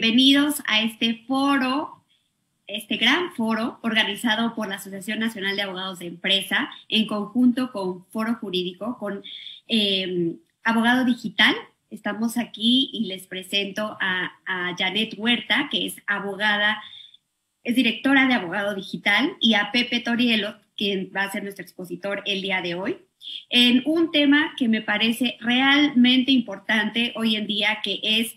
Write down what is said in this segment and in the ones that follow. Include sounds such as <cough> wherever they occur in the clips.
Bienvenidos a este foro, este gran foro organizado por la Asociación Nacional de Abogados de Empresa en conjunto con Foro Jurídico, con em, Abogado Digital. Estamos aquí y les presento a, a Janet Huerta, que es abogada, es directora de Abogado Digital, y a Pepe Torielo, quien va a ser nuestro expositor el día de hoy en un tema que me parece realmente importante hoy en día, que es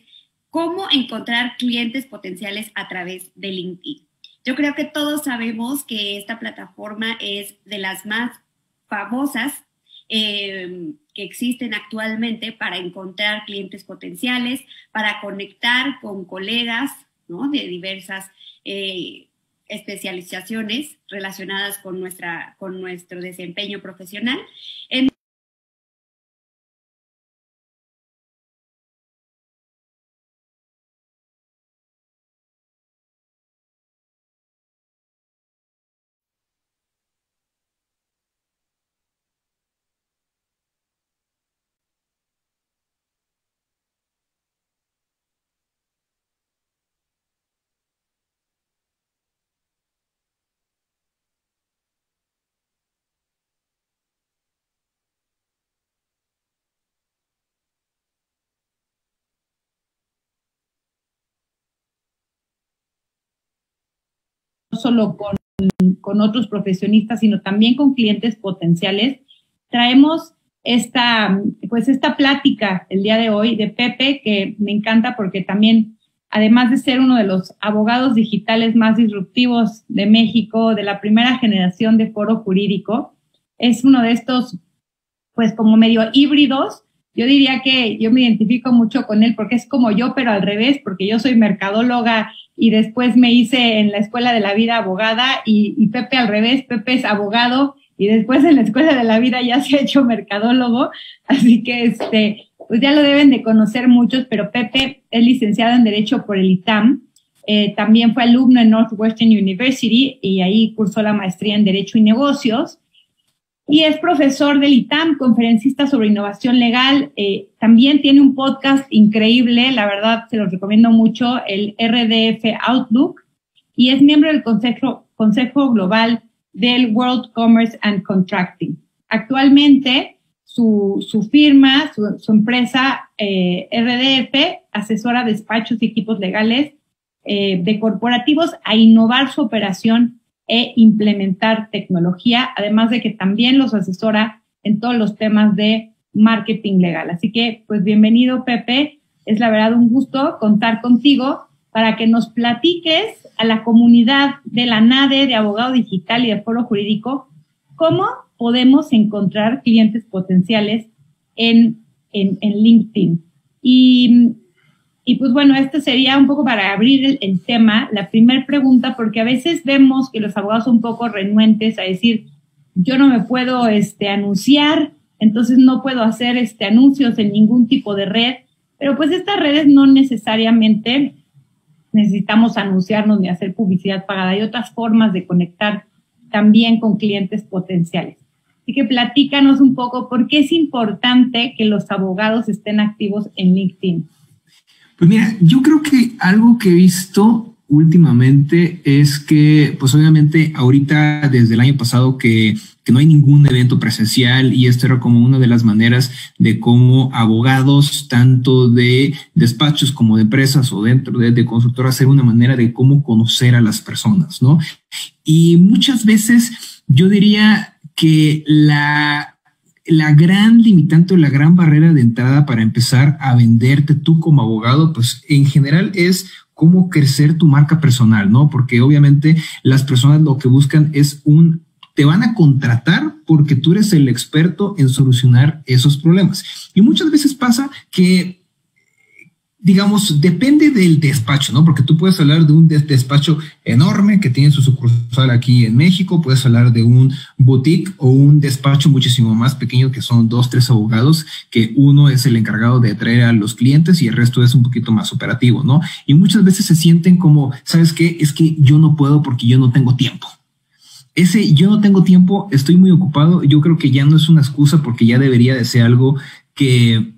cómo encontrar clientes potenciales a través de LinkedIn. Yo creo que todos sabemos que esta plataforma es de las más famosas eh, que existen actualmente para encontrar clientes potenciales, para conectar con colegas de diversas eh, especializaciones relacionadas con, nuestra, con nuestro desempeño profesional. no solo con, con otros profesionistas, sino también con clientes potenciales. Traemos esta, pues esta plática el día de hoy de Pepe, que me encanta porque también, además de ser uno de los abogados digitales más disruptivos de México, de la primera generación de foro jurídico, es uno de estos, pues como medio híbridos. Yo diría que yo me identifico mucho con él porque es como yo, pero al revés, porque yo soy mercadóloga y después me hice en la Escuela de la Vida abogada y, Pepe al revés, Pepe es abogado y después en la Escuela de la Vida ya <laughs> se ha hecho mercadólogo, así que este, pues ya lo deben de conocer muchos, pero Pepe es licenciado en Derecho por el ITAM, eh, también fue alumno en Northwestern University y ahí cursó la maestría en Derecho y Negocios y es profesor del ITAM, conferencista sobre innovación legal. Eh, también tiene un podcast increíble, la verdad se los recomiendo mucho, el RDF Outlook, y es miembro del Consejo, Global del World Commerce and Contracting. Actualmente, su, su firma, su, su empresa eh, RDF, asesora despachos y equipos legales eh, de corporativos a innovar su operación e implementar tecnología, además de que también los asesora en todos los temas de marketing legal. Así que, pues bienvenido, Pepe. Es la verdad un gusto contar contigo para que nos platiques a la comunidad de la NADE, de Abogado Digital y de Foro Jurídico, cómo podemos encontrar clientes potenciales en, en, en LinkedIn. Y y pues bueno, esto sería un poco para abrir el, tema, la primera pregunta, porque a veces vemos que los abogados son un poco renuentes a decir, yo no me puedo este, anunciar, entonces no puedo hacer este, anuncios en ningún tipo de red, pero pues estas redes no necesariamente necesitamos anunciarnos ni hacer publicidad pagada. Hay otras formas de conectar también con clientes potenciales. Así que platícanos un poco por qué es importante que los abogados estén activos en LinkedIn. Pues mira, yo creo que algo que he visto últimamente es que, pues obviamente ahorita desde el año pasado que, no hay ningún evento presencial y esto era como una de las maneras de cómo abogados, tanto de despachos como de empresas o dentro de, de consultoras, hacer una manera de cómo conocer a las personas, ¿no? Y muchas veces yo diría que la la gran limitante o la gran barrera de entrada para empezar a venderte tú como abogado, pues en general es cómo crecer tu marca personal, ¿no? Porque obviamente las personas lo que buscan es un, te van a contratar porque tú eres el experto en solucionar esos problemas. Y muchas veces pasa que digamos, depende del despacho, ¿no? Porque tú puedes hablar de un despacho enorme que tiene su sucursal aquí en México, puedes hablar de un boutique o un despacho muchísimo más pequeño que son dos, tres abogados, que uno es el encargado de atraer a los clientes y el resto es un poquito más operativo, ¿no? Y muchas veces se sienten como, ¿sabes qué? Es que yo no puedo porque yo no tengo tiempo. Ese yo no tengo tiempo, estoy muy ocupado, yo creo que ya no es una excusa porque ya debería de ser algo que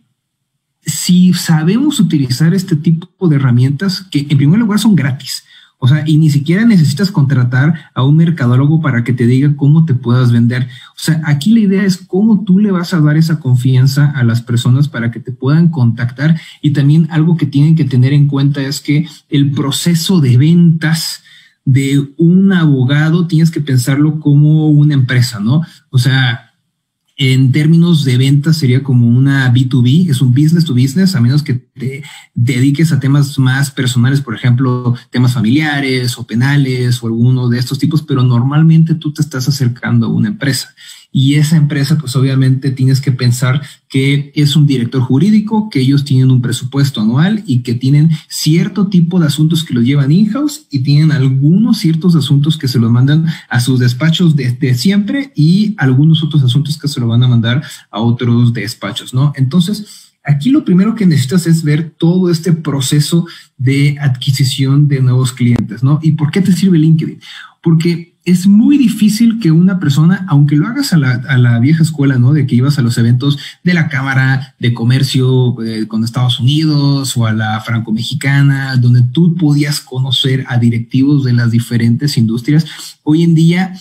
si sabemos utilizar este tipo de herramientas, que en primer lugar son gratis, o sea, y ni siquiera necesitas contratar a un mercadólogo para que te diga cómo te puedas vender. O sea, aquí la idea es cómo tú le vas a dar esa confianza a las personas para que te puedan contactar. Y también algo que tienen que tener en cuenta es que el proceso de ventas de un abogado tienes que pensarlo como una empresa, ¿no? O sea, en términos de ventas sería como una B2B, es un business to business, a menos que te dediques a temas más personales, por ejemplo, temas familiares o penales o alguno de estos tipos, pero normalmente tú te estás acercando a una empresa y esa empresa, pues obviamente tienes que pensar que es un director jurídico, que ellos tienen un presupuesto anual y que tienen cierto tipo de asuntos que los llevan in-house y tienen algunos ciertos asuntos que se los mandan a sus despachos de, siempre y algunos otros asuntos que se lo van a mandar a otros despachos, ¿no? Entonces, Aquí lo primero que necesitas es ver todo este proceso de adquisición de nuevos clientes, ¿no? ¿Y por qué te sirve LinkedIn? Porque es muy difícil que una persona, aunque lo hagas a la, vieja escuela, ¿no? De que ibas a los eventos de la Cámara de Comercio eh, con Estados Unidos o a la franco-mexicana, donde tú podías conocer a directivos de las diferentes industrias, hoy en día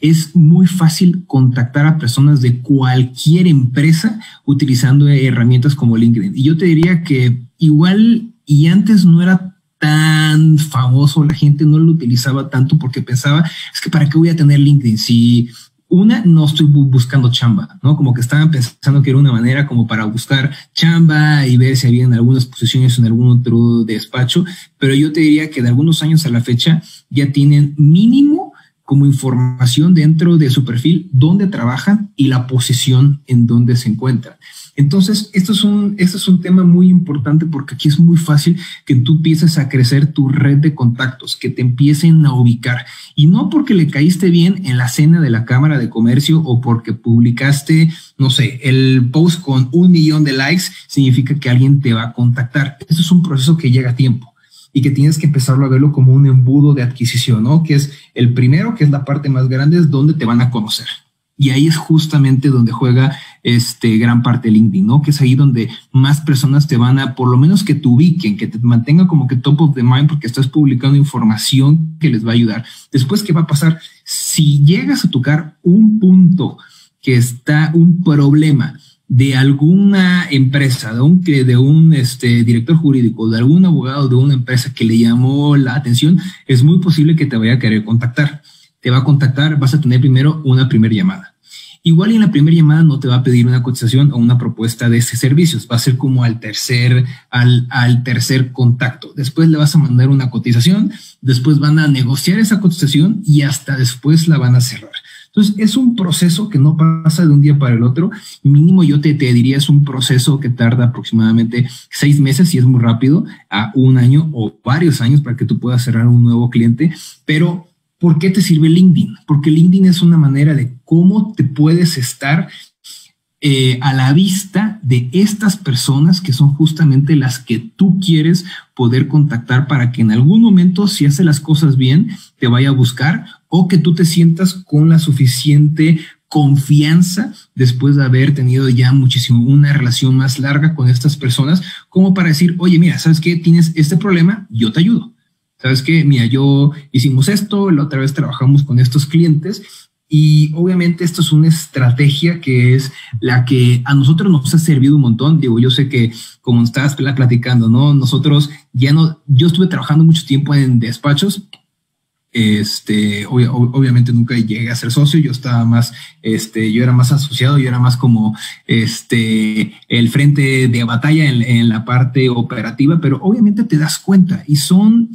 es muy fácil contactar a personas de cualquier empresa utilizando herramientas como LinkedIn. Y yo te diría que igual y antes no era tan famoso, la gente no lo utilizaba tanto porque pensaba, es que para qué voy a tener LinkedIn si una, no estoy buscando chamba, ¿no? Como que estaban pensando que era una manera como para buscar chamba y ver si habían algunas posiciones en algún otro despacho, pero yo te diría que de algunos años a la fecha ya tienen mínimo como información dentro de su perfil dónde trabajan y la posición en donde se encuentran. Entonces, esto es, un, esto es un tema muy importante porque aquí es muy fácil que tú empieces a crecer tu red de contactos, que te empiecen a ubicar. Y no porque le caíste bien en la cena de la Cámara de Comercio o porque publicaste, no sé, el post con un millón de likes, significa que alguien te va a contactar. Esto es un proceso que llega a tiempo y que tienes que empezarlo a verlo como un embudo de adquisición, ¿no? Que es el primero, que es la parte más grande, es donde te van a conocer. Y ahí es justamente donde juega este gran parte LinkedIn, ¿no? Que es ahí donde más personas te van a, por lo menos que te ubiquen, que te mantenga como que top of the mind porque estás publicando información que les va a ayudar. Después, ¿qué va a pasar? Si llegas a tocar un punto que está un problema de alguna empresa, de un, de un este, director jurídico, de algún abogado de una empresa que le llamó la atención, es muy posible que te vaya a querer contactar. Te va a contactar, vas a tener primero una primera llamada Igual en la primera llamada no te va a pedir una cotización o una propuesta de ese servicios, va a ser como al tercer, al, al tercer contacto. Después le vas a mandar una cotización, después van a negociar esa cotización y hasta después la van a cerrar. Entonces, es un proceso que no pasa de un día para el otro. Mínimo yo te, te diría es un proceso que tarda aproximadamente seis meses y es muy rápido, a un año o varios años para que tú puedas cerrar un nuevo cliente, pero ¿Por qué te sirve LinkedIn? Porque LinkedIn es una manera de cómo te puedes estar eh, a la vista de estas personas que son justamente las que tú quieres poder contactar para que en algún momento, si hace las cosas bien, te vaya a buscar o que tú te sientas con la suficiente confianza después de haber tenido ya muchísimo una relación más larga con estas personas como para decir, oye, mira, ¿sabes qué? Tienes este problema, yo te ayudo ¿Sabes qué? Mira, yo hicimos esto, la otra vez trabajamos con estos clientes y obviamente esto es una estrategia que es la que a nosotros nos ha servido un montón. Digo, yo sé que como estabas platicando, ¿no? Nosotros ya no, yo estuve trabajando mucho tiempo en despachos. Este, obviamente nunca llegué a ser socio, yo estaba más, este, yo era más asociado, yo era más como, este, el frente de batalla en, la parte operativa, pero obviamente te das cuenta y son,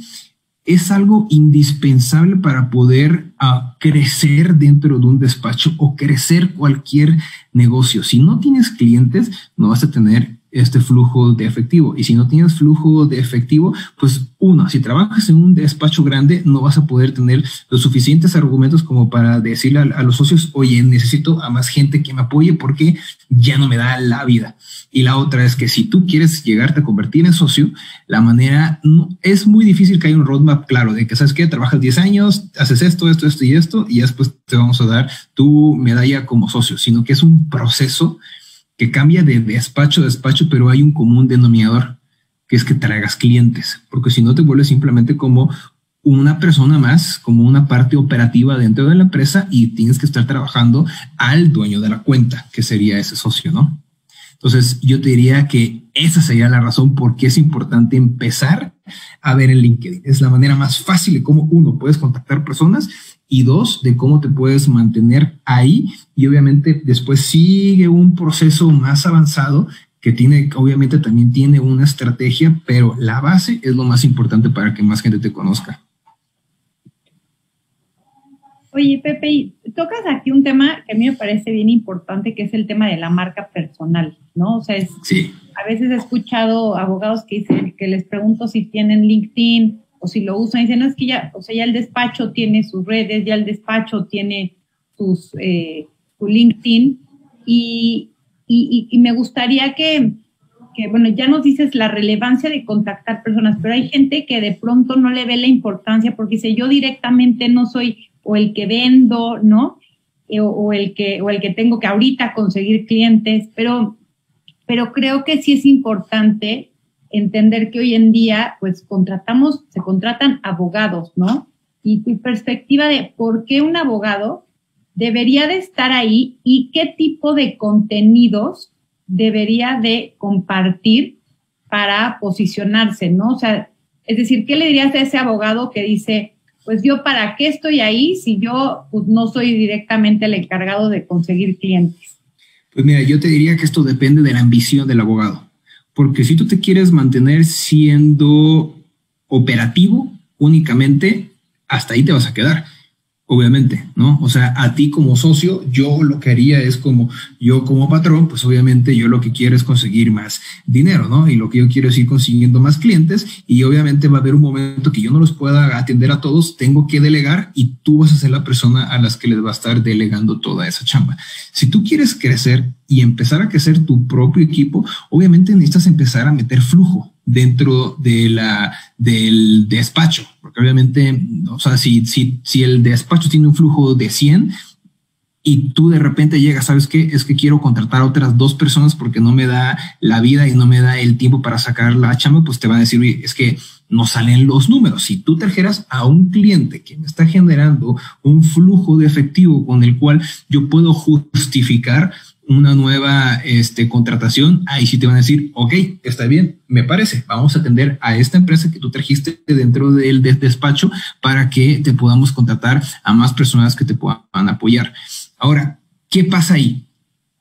es algo indispensable para poder ah, crecer dentro de un despacho o crecer cualquier negocio. Si no tienes clientes, no vas a tener este flujo de efectivo. Y si no tienes flujo de efectivo, pues uno, si trabajas en un despacho grande, no vas a poder tener los suficientes argumentos como para decirle a, los socios, oye, necesito a más gente que me apoye porque ya no me da la vida. Y la otra es que si tú quieres llegarte a convertir en socio, la manera es muy difícil que haya un roadmap claro de que sabes que trabajas 10 años, haces esto, esto, esto y esto, y después te vamos a dar tu medalla como socio, sino que es un proceso que cambia de despacho a despacho, pero hay un común denominador, que es que traigas clientes, porque si no te vuelves simplemente como una persona más, como una parte operativa dentro de la empresa y tienes que estar trabajando al dueño de la cuenta, que sería ese socio, ¿no? Entonces, yo te diría que esa sería la razón por qué es importante empezar a ver en LinkedIn. Es la manera más fácil de cómo uno puedes contactar personas y dos, de cómo te puedes mantener ahí. Y obviamente después sigue un proceso más avanzado que tiene, obviamente también tiene una estrategia, pero la base es lo más importante para que más gente te conozca. Oye, Pepe, tocas aquí un tema que a mí me parece bien importante, que es el tema de la marca personal, ¿no? O sea, sí. a veces he escuchado abogados que dicen que les pregunto si tienen LinkedIn o si lo usan, y dicen, no, es que ya, o sea, ya el despacho tiene sus redes, ya el despacho tiene sus, eh, su LinkedIn, y, y, y me gustaría que, que, bueno, ya nos dices la relevancia de contactar personas, pero hay gente que de pronto no le ve la importancia porque dice, yo directamente no soy o el que vendo, ¿no? Eh, o, el que, o el que tengo que ahorita conseguir clientes, pero, pero creo que sí es importante entender que hoy en día, pues contratamos, se contratan abogados, ¿no? Y tu perspectiva de por qué un abogado debería de estar ahí y qué tipo de contenidos debería de compartir para posicionarse, ¿no? O sea, es decir, ¿qué le dirías a ese abogado que dice, pues yo para qué estoy ahí si yo pues, no soy directamente el encargado de conseguir clientes? Pues mira, yo te diría que esto depende de la ambición del abogado, porque si tú te quieres mantener siendo operativo únicamente, hasta ahí te vas a quedar obviamente, ¿no? O sea, a ti como socio, yo lo que haría es como, yo como patrón, pues obviamente yo lo que quiero es conseguir más dinero, ¿no? Y lo que yo quiero es ir consiguiendo más clientes y obviamente va a haber un momento que yo no los pueda atender a todos, tengo que delegar y tú vas a ser la persona a las que les va a estar delegando toda esa chamba. Si tú quieres crecer y empezar a crecer tu propio equipo, obviamente necesitas empezar a meter flujo dentro de la, del despacho, porque obviamente, o sea, si, si, si el despacho tiene un flujo de 100 y tú de repente llegas, ¿sabes qué? Es que quiero contratar a otras dos personas porque no me da la vida y no me da el tiempo para sacar la chamba, pues te va a decir, es que no salen los números. Si tú trajeras a un cliente que me está generando un flujo de efectivo con el cual yo puedo justificar una nueva este, contratación, ahí sí te van a decir, ok, está bien, me parece, vamos a atender a esta empresa que tú trajiste dentro del despacho para que te podamos contratar a más personas que te puedan apoyar. Ahora, ¿qué pasa ahí?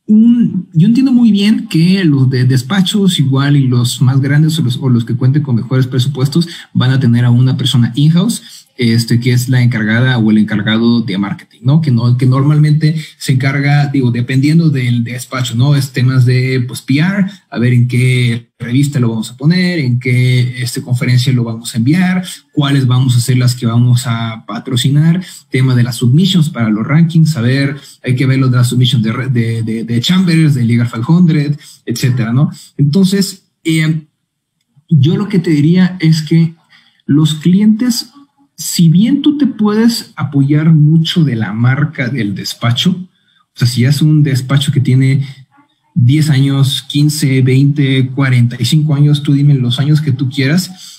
Yo entiendo muy bien que los de despachos igual y los más grandes o los, o los que cuenten con mejores presupuestos van a tener a una persona in-house este, que es la encargada o el encargado de marketing, ¿no? Que, no, que normalmente se encarga, digo, dependiendo del despacho, ¿no? Es temas de, pues, PR, a ver en qué revista lo vamos a poner, en qué este, conferencia lo vamos a enviar, cuáles vamos a ser las que vamos a patrocinar, tema de las submissions para los rankings, a ver, hay que ver los de las submissions de, de, de, Chambers, de Legal 500, etcétera, ¿no? Entonces, eh, yo lo que te diría es que los clientes si bien tú te puedes apoyar mucho de la marca del despacho, o sea, si es un despacho que tiene 10 años, 15, 20, 45 años, tú dime los años que tú quieras,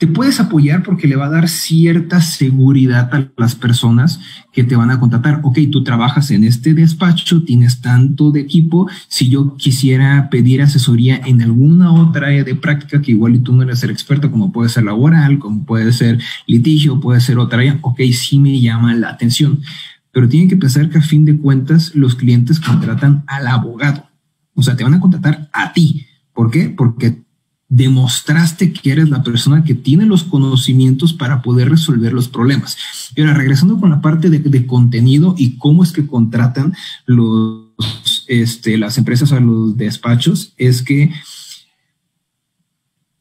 te puedes apoyar porque le va a dar cierta seguridad a las personas que te van a contratar. Ok, tú trabajas en este despacho, tienes tanto de equipo. Si yo quisiera pedir asesoría en alguna otra área de práctica que igual tú no eres ser experto, como puede ser laboral, como puede ser litigio, puede ser otra área, ok, sí me llama la atención. Pero tienen que pensar que a fin de cuentas los clientes contratan al abogado. O sea, te van a contratar a ti. ¿Por qué? Porque demostraste que eres la persona que tiene los conocimientos para poder resolver los problemas. Y ahora, regresando con la parte de, contenido y cómo es que contratan este, las empresas a los despachos, es que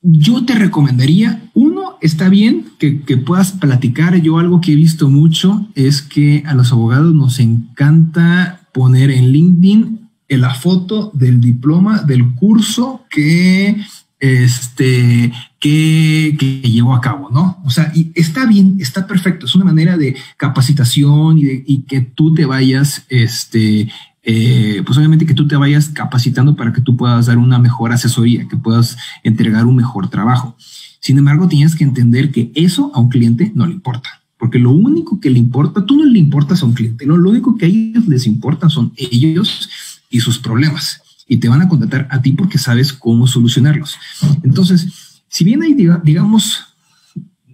yo te recomendaría, uno, está bien que, puedas platicar. Yo algo que he visto mucho es que a los abogados nos encanta poner en LinkedIn la foto del diploma del curso que este, que, que, llevó a cabo, ¿no? O sea, y está bien, está perfecto, es una manera de capacitación y, de, y que tú te vayas, este, eh, pues obviamente que tú te vayas capacitando para que tú puedas dar una mejor asesoría, que puedas entregar un mejor trabajo. Sin embargo, tienes que entender que eso a un cliente no le importa. Porque lo único que le importa, tú no le importas a un cliente, lo único que a ellos les importa son ellos y sus problemas. Y te van a contratar a ti porque sabes cómo solucionarlos. Entonces, si bien hay, digamos,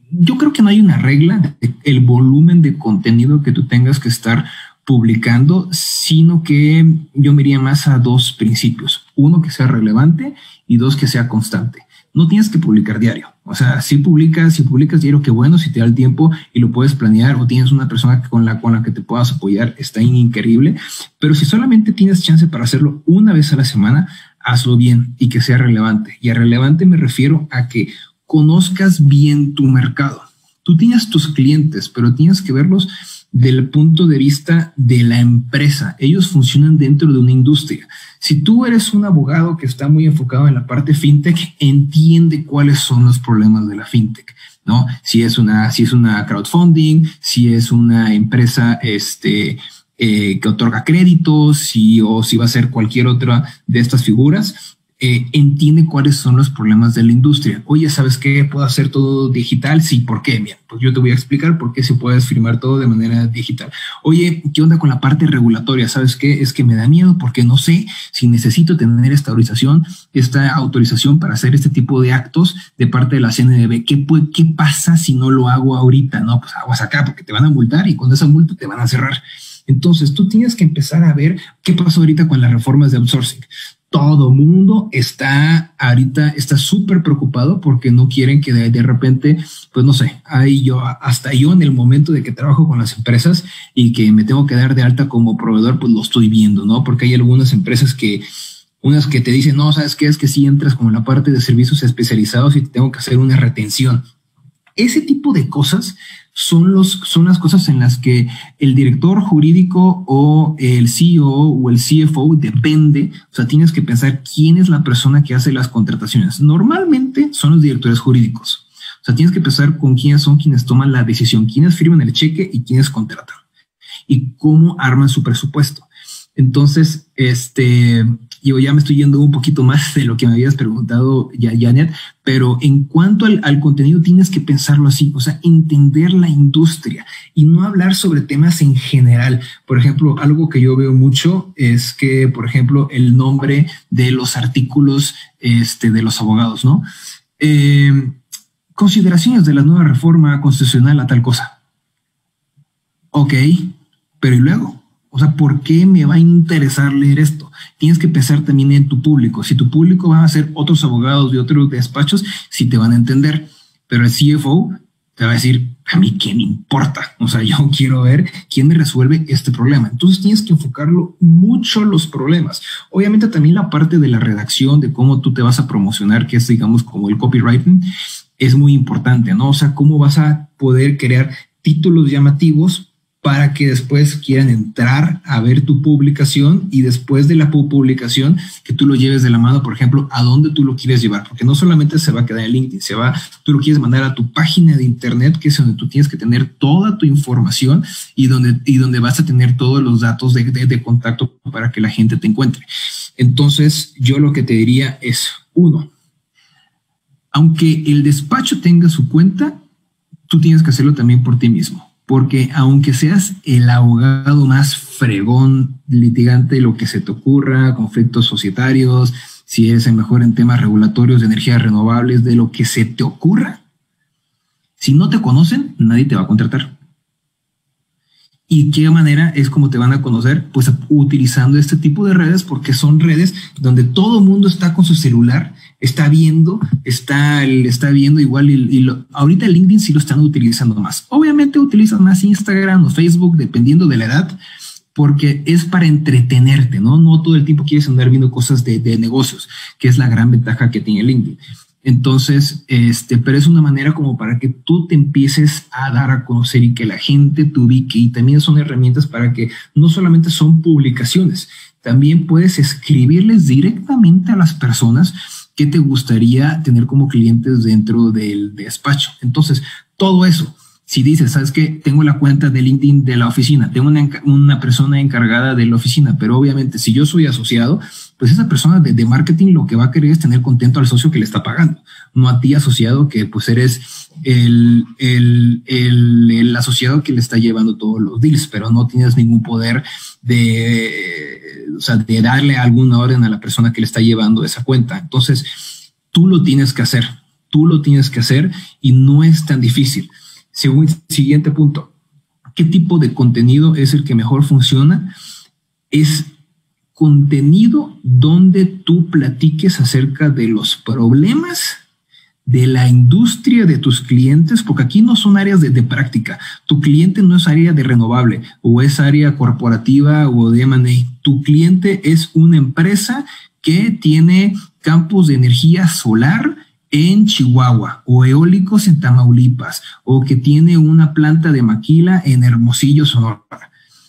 yo creo que no hay una regla el volumen de contenido que tú tengas que estar publicando, sino que yo me iría más a dos principios. Uno, que sea relevante y dos, que sea constante. No tienes que publicar diario. O sea, si publicas, si publicas diario, qué bueno, si te da el tiempo y lo puedes planear o tienes una persona con la, con la que te puedas apoyar, está increíble. Pero si solamente tienes chance para hacerlo una vez a la semana, hazlo bien y que sea relevante. Y a relevante me refiero a que conozcas bien tu mercado. Tú tienes tus clientes, pero tienes que verlos del punto de vista de la empresa. Ellos funcionan dentro de una industria. Si tú eres un abogado que está muy enfocado en la parte fintech, entiende cuáles son los problemas de la fintech. ¿no? Si es una, si es una crowdfunding, si es una empresa este, eh, que otorga créditos, si, o si va a ser cualquier otra de estas figuras, eh, entiende cuáles son los problemas de la industria. Oye, ¿sabes qué? ¿Puedo hacer todo digital? Sí, ¿por qué? Bien, pues yo te voy a explicar por qué se puede firmar todo de manera digital. Oye, ¿qué onda con la parte regulatoria? ¿Sabes qué? Es que me da miedo porque no sé si necesito tener esta autorización, esta autorización para hacer este tipo de actos de parte de la CNDB. ¿Qué, qué pasa si no lo hago ahorita? No, pues aguas acá porque te van a multar y con esa multa te van a cerrar. Entonces tú tienes que empezar a ver qué pasó ahorita con las reformas de outsourcing todo mundo está ahorita, está súper preocupado porque no quieren que de, repente, pues no sé, ahí yo, hasta yo en el momento de que trabajo con las empresas y que me tengo que dar de alta como proveedor, pues lo estoy viendo, ¿no? Porque hay algunas empresas que, unas que te dicen, no, sabes qué es que si entras como la parte de servicios especializados y te tengo que hacer una retención. Ese tipo de cosas son, los, son las cosas en las que el director jurídico o el CEO o el CFO depende, o sea, tienes que pensar quién es la persona que hace las contrataciones. Normalmente son los directores jurídicos. O sea, tienes que pensar con quiénes son quienes toman la decisión, quiénes firman el cheque y quiénes contratan y cómo arman su presupuesto. Entonces, este, yo ya me estoy yendo un poquito más de lo que me habías preguntado ya, Janet, pero en cuanto al, contenido tienes que pensarlo así, o sea, entender la industria y no hablar sobre temas en general. Por ejemplo, algo que yo veo mucho es que, por ejemplo, el nombre de los artículos este, de los abogados, ¿no? Eh, consideraciones de la nueva reforma constitucional a tal cosa. Ok, pero ¿y luego? O sea, ¿por qué me va a interesar leer esto? Tienes que pensar también en tu público. Si tu público van a ser otros abogados de otros despachos, sí te van a entender. Pero el CFO te va a decir, a mí qué me importa. O sea, <laughs> yo quiero ver quién me resuelve este problema. Entonces tienes que enfocarlo mucho los problemas. Obviamente también la parte de la redacción, de cómo tú te vas a promocionar, que es digamos como el copywriting, es muy importante, ¿no? O sea, cómo vas a poder crear títulos llamativos para que después quieran entrar a ver tu publicación y después de la publicación que tú lo lleves de la mano, por ejemplo, a dónde tú lo quieres llevar, porque no solamente se va a quedar en LinkedIn, se va, tú lo quieres mandar a tu página de internet, que es donde tú tienes que tener toda tu información y donde, y donde vas a tener todos los datos de, de contacto para que la gente te encuentre. Entonces, yo lo que te diría es, uno, aunque el despacho tenga su cuenta, tú tienes que hacerlo también por ti mismo porque aunque seas el abogado más fregón, litigante, lo que se te ocurra, conflictos societarios, si eres el mejor en temas regulatorios de energías renovables, de lo que se te ocurra, si no te conocen, nadie te va a contratar. ¿Y qué manera es como te van a conocer? Pues utilizando este tipo de redes porque son redes donde todo el mundo está con su celular, está viendo, está, está viendo igual y, ahorita LinkedIn sí lo están utilizando más. Obviamente utilizan más Instagram o Facebook dependiendo de la edad porque es para entretenerte, ¿no? No todo el tiempo quieres andar viendo cosas de, de negocios, que es la gran ventaja que tiene LinkedIn. Entonces, este, pero es una manera como para que tú te empieces a dar a conocer y que la gente te ubique y también son herramientas para que no solamente son publicaciones, también puedes escribirles directamente a las personas que te gustaría tener como clientes dentro del despacho. Entonces, todo eso, Si dices, ¿sabes qué? Tengo la cuenta de LinkedIn de la oficina, tengo una, una persona encargada de la oficina, pero obviamente si yo soy asociado, pues esa persona de, de, marketing lo que va a querer es tener contento al socio que le está pagando, no a ti asociado que pues eres el, el, el, el asociado que le está llevando todos los deals, pero no tienes ningún poder de, o sea, de darle alguna orden a la persona que le está llevando esa cuenta. Entonces, tú lo tienes que hacer, tú lo tienes que hacer y no es tan difícil. Siguiente punto, ¿qué tipo de contenido es el que mejor funciona? Es contenido donde tú platiques acerca de los problemas de la industria de tus clientes, porque aquí no son áreas de, de, práctica. Tu cliente no es área de renovable o es área corporativa o de M&A. Tu cliente es una empresa que tiene campos de energía solar en Chihuahua o eólicos en Tamaulipas o que tiene una planta de maquila en Hermosillo, Sonora.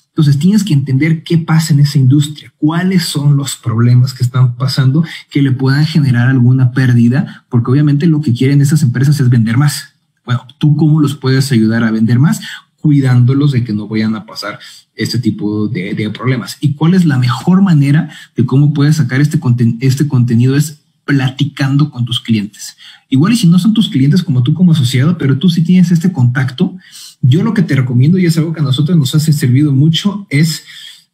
Entonces tienes que entender qué pasa en esa industria, cuáles son los problemas que están pasando que le puedan generar alguna pérdida, porque obviamente lo que quieren esas empresas es vender más. Bueno, ¿tú cómo los puedes ayudar a vender más? Cuidándolos de que no vayan a pasar este tipo de, problemas. ¿Y cuál es la mejor manera de cómo puedes sacar este, este contenido? Es platicando con tus clientes. Igual y si no son tus clientes como tú como asociado, pero tú sí tienes este contacto, yo lo que te recomiendo y es algo que a nosotros nos ha servido mucho es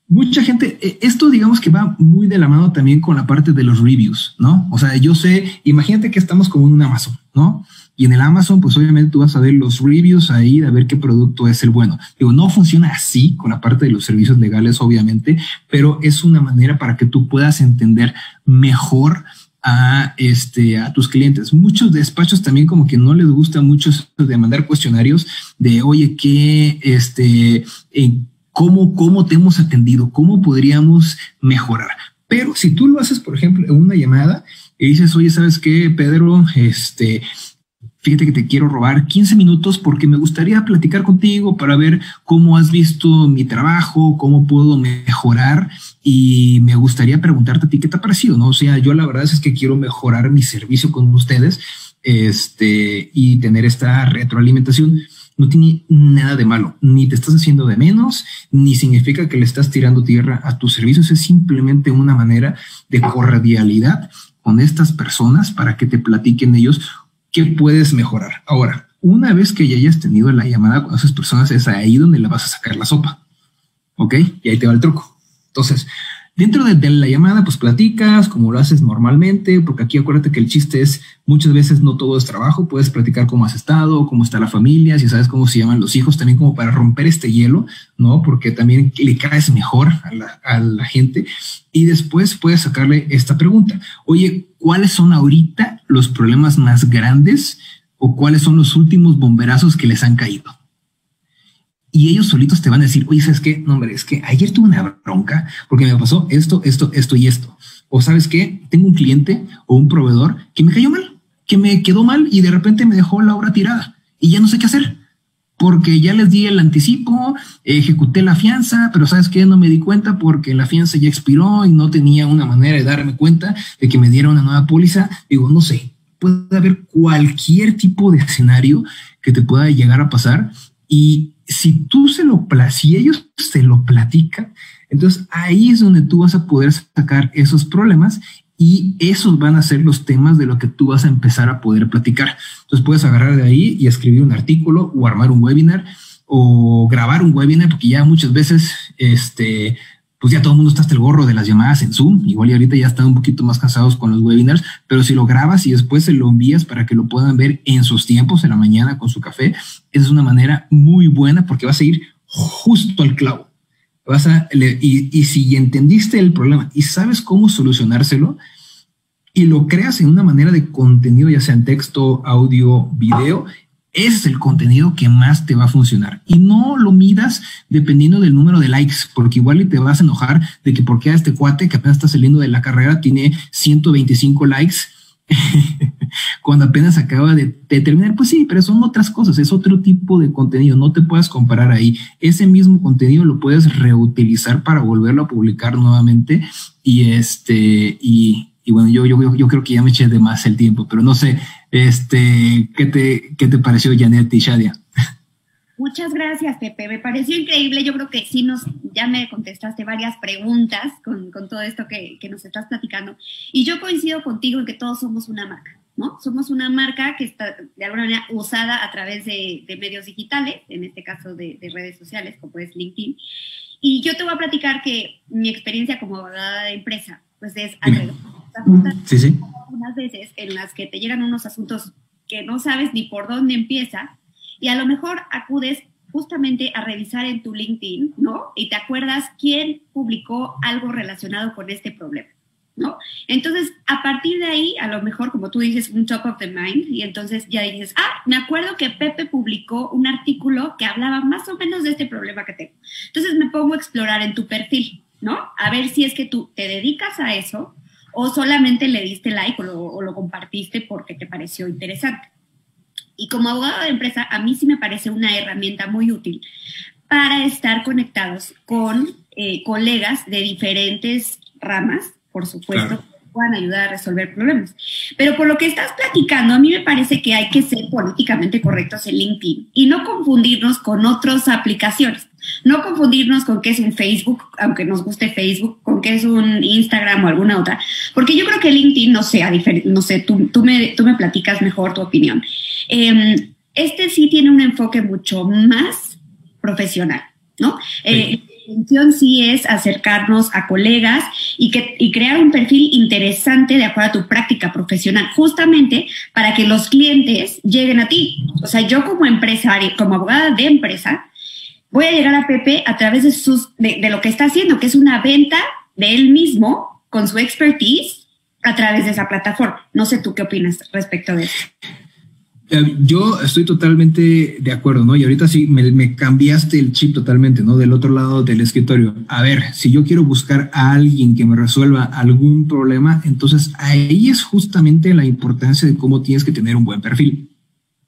mucha gente, eh, esto digamos que va muy de la mano también con la parte de los reviews, ¿no? O sea, yo sé, imagínate que estamos como en un Amazon, ¿no? Y en el Amazon, pues obviamente tú vas a ver los reviews ahí de ver qué producto es el bueno. Digo, no funciona así con la parte de los servicios legales, obviamente, pero es una manera para que tú puedas entender mejor a, este, a tus clientes. Muchos despachos también como que no les gusta mucho de mandar cuestionarios de, oye, ¿qué, este, eh, cómo, cómo te hemos atendido? ¿Cómo podríamos mejorar? Pero si tú lo haces, por ejemplo, en una llamada y dices, oye, ¿sabes qué, Pedro? Este, fíjate que te quiero robar 15 minutos porque me gustaría platicar contigo para ver cómo has visto mi trabajo, cómo puedo mejorar y me gustaría preguntarte a ti qué te ha parecido, ¿no? O sea, yo la verdad es que quiero mejorar mi servicio con ustedes este, y tener esta retroalimentación. No tiene nada de malo, ni te estás haciendo de menos, ni significa que le estás tirando tierra a tus servicios, es simplemente una manera de cordialidad con estas personas para que te platiquen ellos qué puedes mejorar. Ahora, una vez que ya hayas tenido la llamada con esas personas, es ahí donde le vas a sacar la sopa. ¿Ok? Y ahí te va el truco. Entonces, dentro de, la llamada, pues platicas como lo haces normalmente, porque aquí acuérdate que el chiste es muchas veces no todo es trabajo, puedes platicar cómo has estado, cómo está la familia, si sabes cómo se llaman los hijos, también como para romper este hielo, ¿no? Porque también le caes mejor a la, a la gente. Y después puedes sacarle esta pregunta. Oye, ¿cuáles son ahorita los problemas más grandes o cuáles son los últimos bomberazos que les han caído? Y ellos solitos te van a decir, oye, ¿sabes qué? No, hombre, es que ayer tuve una bronca porque me pasó esto, esto, esto y esto. O sabes qué? Tengo un cliente o un proveedor que me cayó mal, que me quedó mal y de repente me dejó la obra tirada y ya no sé qué hacer porque ya les di el anticipo, ejecuté la fianza, pero sabes qué? No me di cuenta porque la fianza ya expiró y no tenía una manera de darme cuenta de que me diera una nueva póliza. Digo, no sé, puede haber cualquier tipo de escenario que te pueda llegar a pasar y si tú se lo, si ellos se lo platican, entonces ahí es donde tú vas a poder sacar esos problemas y esos van a ser los temas de lo que tú vas a empezar a poder platicar. Entonces puedes agarrar de ahí y escribir un artículo o armar un webinar o grabar un webinar, porque ya muchas veces, este, pues ya todo el mundo está hasta el gorro de las llamadas en Zoom. Igual y ahorita ya están un poquito más cansados con los webinars, pero si lo grabas y después se lo envías para que lo puedan ver en sus tiempos, en la mañana con su café, es una manera muy buena porque vas a ir justo al clavo. Vas a, y, y si entendiste el problema y sabes cómo solucionárselo y lo creas en una manera de contenido, ya sea en texto, audio, video, ese es el contenido que más te va a funcionar. Y no lo midas dependiendo del número de likes, porque igual te vas a enojar de que porque a este cuate que apenas está saliendo de la carrera tiene 125 likes <laughs> cuando apenas acaba de, terminar. Pues sí, pero son otras cosas, es otro tipo de contenido, no te puedes comparar ahí. Ese mismo contenido lo puedes reutilizar para volverlo a publicar nuevamente y este, y, y bueno, yo, yo, yo creo que ya me eché de más el tiempo, pero no sé, este, ¿qué te, qué te pareció Janet y Shadia? Muchas gracias, Pepe. Me pareció increíble. Yo creo que sí nos, ya me contestaste varias preguntas con, todo esto que, nos estás platicando. Y yo coincido contigo en que todos somos una marca, ¿no? Somos una marca que está de alguna manera usada a través de, medios digitales, en este caso de, redes sociales, como es LinkedIn. Y yo te voy a platicar que mi experiencia como abogada de empresa, pues es alrededor. Sí, sí. Unas veces en las que te llegan unos asuntos que no sabes ni por dónde empieza y a lo mejor acudes justamente a revisar en tu LinkedIn, ¿no? Y te acuerdas quién publicó algo relacionado con este problema, ¿no? Entonces, a partir de ahí, a lo mejor, como tú dices, un top of the mind, y entonces ya dices, ah, me acuerdo que Pepe publicó un artículo que hablaba más o menos de este problema que tengo. Entonces me pongo a explorar en tu perfil, ¿no? A ver si es que tú te dedicas a eso o solamente le diste like o lo, o lo compartiste porque te pareció interesante. Y como abogado de empresa, a mí sí me parece una herramienta muy útil para estar conectados con eh, colegas de diferentes ramas, por supuesto, que puedan ayudar a resolver problemas. Pero por lo que estás platicando, a mí me parece que hay que ser políticamente correctos en LinkedIn y no confundirnos con otras aplicaciones. No confundirnos con qué es un Facebook, aunque nos guste Facebook, con qué es un Instagram o alguna otra. Porque yo creo que LinkedIn, no sé, no sé, tú, tú, me, tú me platicas mejor tu opinión. Em, este sí tiene un enfoque mucho más profesional, ¿no? Eh, la intención sí es acercarnos a colegas y, que, y crear un perfil interesante de acuerdo a tu práctica profesional, justamente para que los clientes lleguen a ti. O sea, yo como empresaria, como abogada de empresa, voy a llegar a Pepe a través de, sus, de, lo que está haciendo, que es una venta de él mismo con su expertise a través de esa plataforma. No sé tú qué opinas respecto de eso. Eh, yo estoy totalmente de acuerdo, ¿no? Y ahorita sí me, cambiaste el chip totalmente, ¿no? Del otro lado del escritorio. A ver, si yo quiero buscar a alguien que me resuelva algún problema, entonces ahí es justamente la importancia de cómo tienes que tener un buen perfil,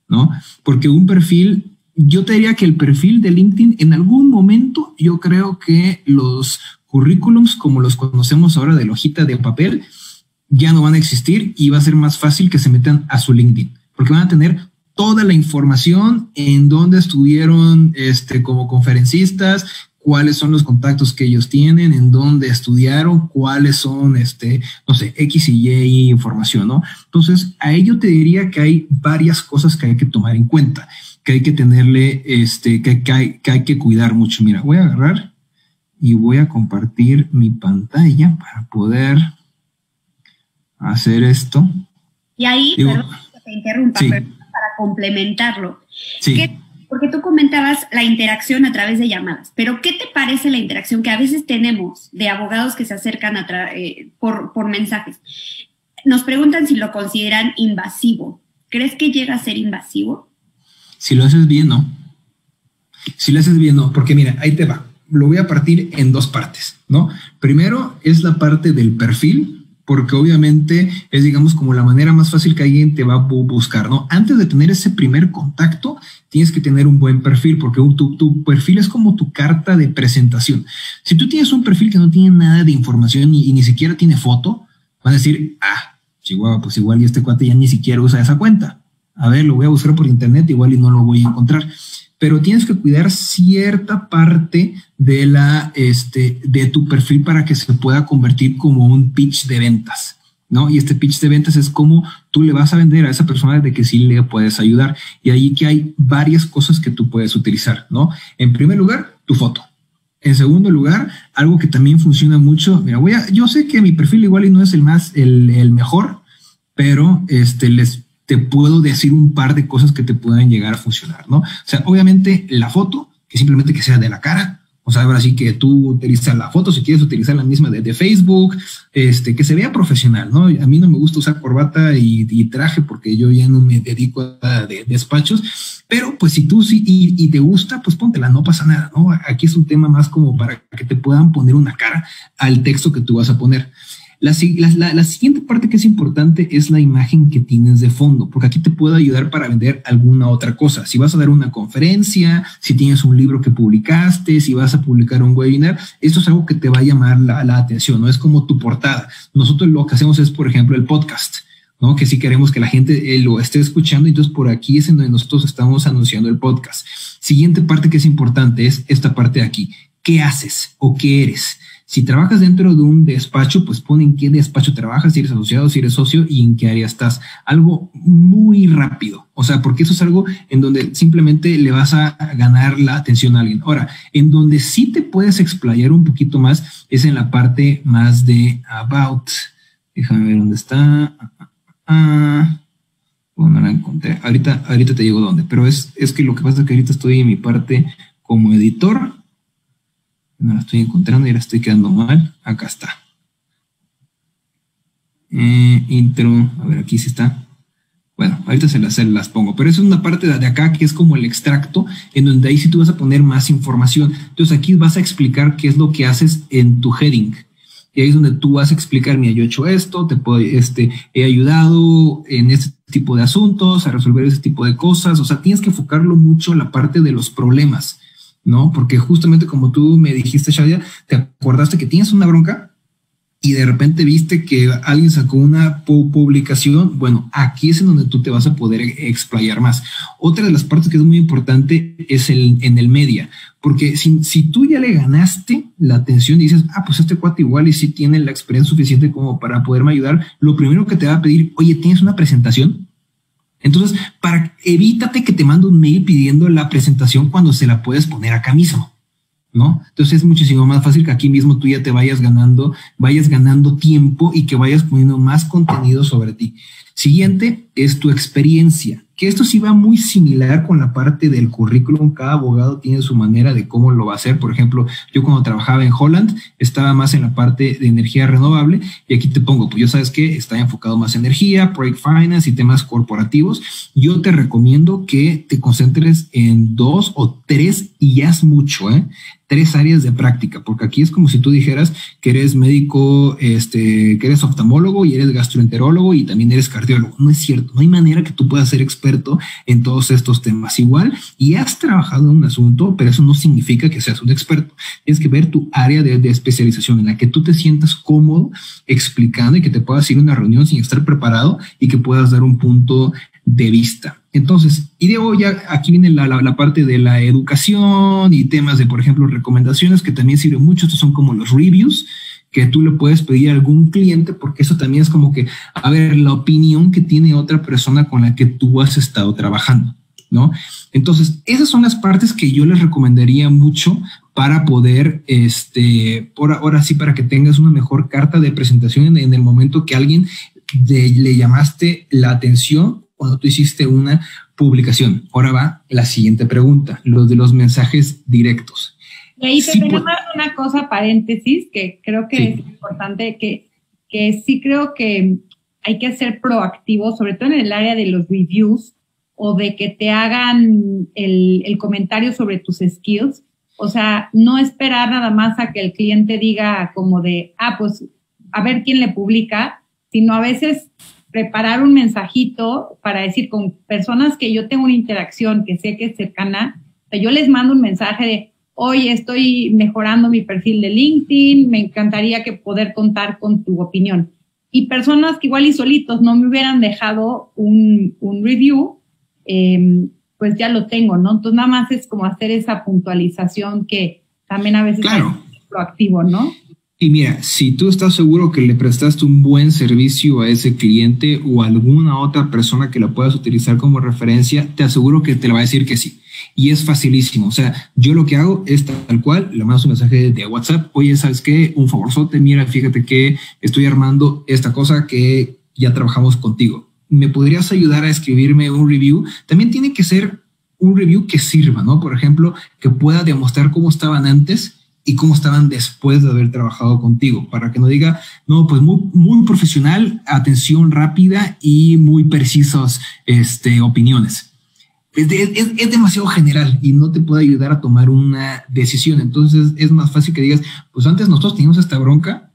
¿no? Porque un perfil, yo te diría que el perfil de LinkedIn en algún momento, yo creo que los currículums como los conocemos ahora de la hojita de papel ya no van a existir y va a ser más fácil que se metan a su LinkedIn porque van a tener toda la información en dónde estuvieron este, como conferencistas, cuáles son los contactos que ellos tienen, en dónde estudiaron, cuáles son, este, no sé, X y Y información, ¿no? Entonces, a ello te diría que hay varias cosas que hay que tomar en cuenta, que hay que tenerle, este, que, que, hay, que hay que cuidar mucho. Mira, voy a agarrar y voy a compartir mi pantalla para poder hacer esto. Y ahí, te interrumpa, pero para complementarlo. porque tú comentabas la interacción a través de llamadas, pero ¿qué te parece la interacción que a veces tenemos de abogados que se acercan a eh, por, por mensajes? Nos preguntan si lo consideran invasivo. ¿Crees que llega a ser invasivo? Si lo haces bien, no. Si lo haces bien, no, porque mira, ahí te va. Lo voy a partir en dos partes, ¿no? Primero es la parte del perfil, porque obviamente es, digamos, como la manera más fácil que alguien te va a buscar, ¿no? Antes de tener ese primer contacto, tienes que tener un buen perfil, porque tu, tu, perfil es como tu carta de presentación. Si tú tienes un perfil que no tiene nada de información y, y ni siquiera tiene foto, van a decir, ah, chihuahua, pues igual y este cuate ya ni siquiera usa esa cuenta. A ver, lo voy a buscar por internet, igual y no lo voy a encontrar pero tienes que cuidar cierta parte de la este de tu perfil para que se pueda convertir como un pitch de ventas. ¿no? Y este pitch de ventas es como tú le vas a vender a esa persona de que sí le puedes ayudar. Y ahí que hay varias cosas que tú puedes utilizar, ¿no? En primer lugar, tu foto. En segundo lugar, algo que también funciona mucho, mira, voy a, yo sé que mi perfil igual y no es el más, el, el mejor, pero este, les te puedo decir un par de cosas que te puedan llegar a funcionar, ¿no? O sea, obviamente la foto, que simplemente que sea de la cara, o sea, ahora sí que tú utilizas la foto si quieres utilizar la misma de, Facebook, este, que se vea profesional, ¿no? A mí no me gusta usar corbata y, traje porque yo ya no me dedico a de, despachos, pero pues si tú sí y, y, te gusta, pues póntela, no pasa nada, ¿no? Aquí es un tema más como para que te puedan poner una cara al texto que tú vas a poner. La, siguiente parte que es importante es la imagen que tienes de fondo, porque aquí te puede ayudar para vender alguna otra cosa. Si vas a dar una conferencia, si tienes un libro que publicaste, si vas a publicar un webinar, esto es algo que te va a llamar la, atención, no es como tu portada. Nosotros lo que hacemos es, por ejemplo, el podcast. ¿no? Que sí queremos que la gente eh, lo esté escuchando, entonces por aquí es en donde nosotros estamos anunciando el podcast. Siguiente parte que es importante es esta parte de aquí. ¿Qué haces o qué eres? Si trabajas dentro de un despacho, pues pon en qué despacho trabajas, si eres asociado, si eres socio y en qué área estás. Algo muy rápido. O sea, porque eso es algo en donde simplemente le vas a ganar la atención a alguien. Ahora, en donde sí te puedes explayar un poquito más es en la parte más de about. Déjame ver dónde está. Ah, bueno, la encontré. Ahorita, ahorita te digo dónde, pero es, es que lo que pasa es que ahorita estoy en mi parte como editor no la estoy encontrando y la estoy quedando mal. Acá está. Eh, intro, a ver, aquí sí está. Bueno, ahorita se las, pongo, pero es una parte de acá que es como el extracto, en donde ahí sí tú vas a poner más información. Entonces aquí vas a explicar qué es lo que haces en tu heading. Y ahí es donde tú vas a explicar, mira, yo he hecho esto, te este, he ayudado en este tipo de asuntos, a resolver ese tipo de cosas. O sea, tienes que enfocarlo mucho en la parte de los problemas. ¿No? Porque justamente como tú me dijiste, Shadia, te acordaste que tienes una bronca y de repente viste que alguien sacó una publicación, bueno, aquí es en donde tú te vas a poder explayar más. Otra de las partes que es muy importante es el, en el media, porque si, si tú ya le ganaste la atención y dices, ah, pues este cuate igual y si tiene la experiencia suficiente como para poderme ayudar, lo primero que te va a pedir, oye, ¿tienes una presentación? Entonces, para evítate que te mande un mail pidiendo la presentación cuando se la puedes poner acá mismo, ¿no? Entonces es muchísimo más fácil que aquí mismo tú ya te vayas ganando, vayas ganando tiempo y que vayas poniendo más contenido sobre ti. Siguiente es tu experiencia que esto sí va muy similar con la parte del currículum. Cada abogado tiene su manera de cómo lo va a hacer. Por ejemplo, yo cuando trabajaba en Holland estaba más en la parte de energía renovable y aquí te pongo, pues yo sabes que está enfocado más en energía, project finance y temas corporativos. Yo te recomiendo que te concentres en dos o tres y ya es mucho, ¿eh? Tres áreas de práctica, porque aquí es como si tú dijeras que eres médico, este, que eres oftalmólogo y eres gastroenterólogo y también eres cardiólogo. No es cierto, no hay manera que tú puedas ser experto en todos estos temas. Igual, y has trabajado en un asunto, pero eso no significa que seas un experto. Tienes que ver tu área de, de especialización en la que tú te sientas cómodo explicando y que te puedas ir a una reunión sin estar preparado y que puedas dar un punto de vista. Entonces, y de ya aquí viene la, parte de la educación y temas de, por ejemplo, recomendaciones que también sirven mucho. Estos son como los reviews que tú le puedes pedir a algún cliente, porque eso también es como que, a ver, la opinión que tiene otra persona con la que tú has estado trabajando, ¿no? Entonces, esas son las partes que yo les recomendaría mucho para poder, este, por ahora sí, para que tengas una mejor carta de presentación en, el momento que alguien le llamaste la atención cuando tú hiciste una publicación. Ahora va la siguiente pregunta, los de los mensajes directos. Y ahí te tengo una cosa, paréntesis, que creo que es importante, que, que sí creo que hay que ser proactivo, sobre todo en el área de los reviews o de que te hagan el, el comentario sobre tus skills. O sea, no esperar nada más a que el cliente diga como de, ah, pues a ver quién le publica, sino a veces preparar un mensajito para decir con personas que yo tengo una interacción, que sé que es cercana, yo les mando un mensaje de, hoy estoy mejorando mi perfil de LinkedIn, me encantaría que poder contar con tu opinión. Y personas que igual y solitos no me hubieran dejado un, un review, em, pues ya lo tengo, ¿no? Entonces nada más es como hacer esa puntualización que también a veces es proactivo, ¿no? Y mira, si tú estás seguro que le prestaste un buen servicio a ese cliente o a alguna otra persona que la puedas utilizar como referencia, te aseguro que te la va a decir que sí. Y es facilísimo. O sea, yo lo que hago es tal cual, le mando un mensaje de WhatsApp. Oye, ¿sabes qué? Un favorzote, mira, fíjate que estoy armando esta cosa que ya trabajamos contigo. ¿Me podrías ayudar a escribirme un review? También tiene que ser un review que sirva, ¿no? Por ejemplo, que pueda demostrar cómo estaban antes y cómo estaban después de haber trabajado contigo, para que no diga, no, pues muy, muy profesional, atención rápida y muy precisos este, opiniones. Es, es, demasiado general y no te puede ayudar a tomar una decisión. Entonces es más fácil que digas, pues antes nosotros teníamos esta bronca,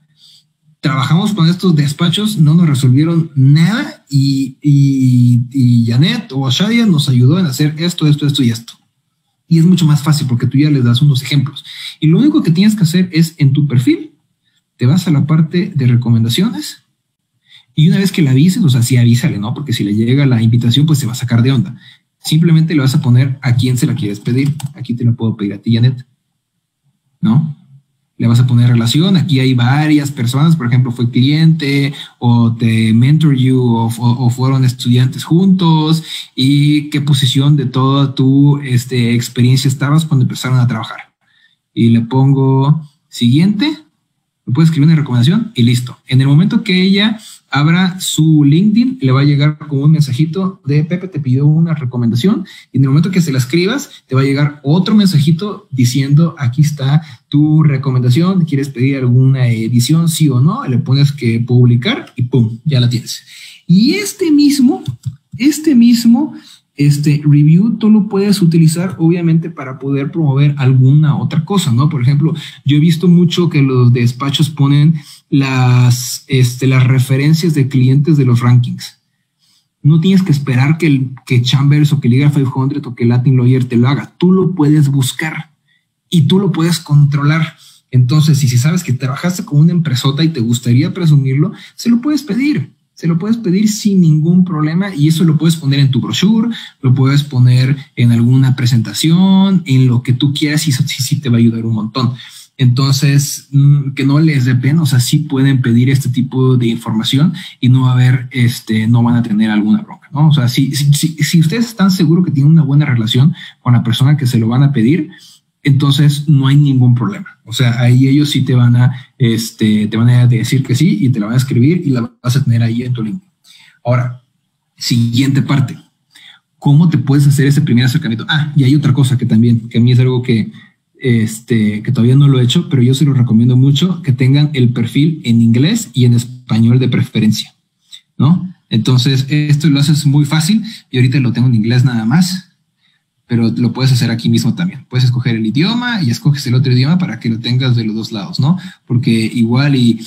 trabajamos con estos despachos, no nos resolvieron nada y, y, y Janet o Shadia nos ayudó en hacer esto, esto, esto y esto y es mucho más fácil porque tú ya les das unos ejemplos. Y lo único que tienes que hacer es en tu perfil, te vas a la parte de recomendaciones Y una vez que la avises, o sea, sí avísale, ¿no? Porque si le llega la invitación, pues se va a sacar de onda. Simplemente le vas a poner a quién se la quieres pedir. Aquí te lo puedo pedir a ti, Janet. ¿No? Le vas a poner relación. Aquí hay varias personas, por ejemplo, fue cliente o te mentor you o, fueron estudiantes juntos y qué posición de toda tu este, experiencia estabas cuando empezaron a trabajar. Y le pongo siguiente, me puedes escribir una recomendación y listo. En el momento que ella abra su LinkedIn, le va a llegar con un mensajito de Pepe te pidió una recomendación y en el momento que se la escribas, te va a llegar otro mensajito diciendo aquí está tu recomendación, quieres pedir alguna edición, sí o no, le pones que publicar y pum, ya la tienes. Y este mismo, este mismo este review tú lo puedes utilizar obviamente para poder promover alguna otra cosa, ¿no? Por ejemplo, yo he visto mucho que los despachos ponen las, este, las referencias de clientes de los rankings. No tienes que esperar que, el, que Chambers o que Liga 500 o que Latin Lawyer te lo haga. Tú lo puedes buscar y tú lo puedes controlar. Entonces, si, sabes que trabajaste con una empresota y te gustaría presumirlo, se lo puedes pedir se lo puedes pedir sin ningún problema y eso lo puedes poner en tu brochure, lo puedes poner en alguna presentación, en lo que tú quieras y eso sí, sí te va a ayudar un montón. Entonces, mm, que no les dé pena, o sea, sí pueden pedir este tipo de información y no va a haber, este, no van a tener alguna bronca, ¿no? O sea, si, si, si ustedes están seguros que tienen una buena relación con la persona que se lo van a pedir, entonces no hay ningún problema. O sea, ahí ellos sí te van a, este, te van a decir que sí y te la van a escribir y la vas a tener ahí en tu link. Ahora, siguiente parte. ¿Cómo te puedes hacer ese primer acercamiento? Ah, y hay otra cosa que también, que a mí es algo que, este, que todavía no lo he hecho, pero yo se lo recomiendo mucho, que tengan el perfil en inglés y en español de preferencia, ¿no? Entonces, esto lo haces muy fácil y ahorita lo tengo en inglés nada más pero lo puedes hacer aquí mismo también. Puedes escoger el idioma y escoges el otro idioma para que lo tengas de los dos lados, ¿no? Porque igual y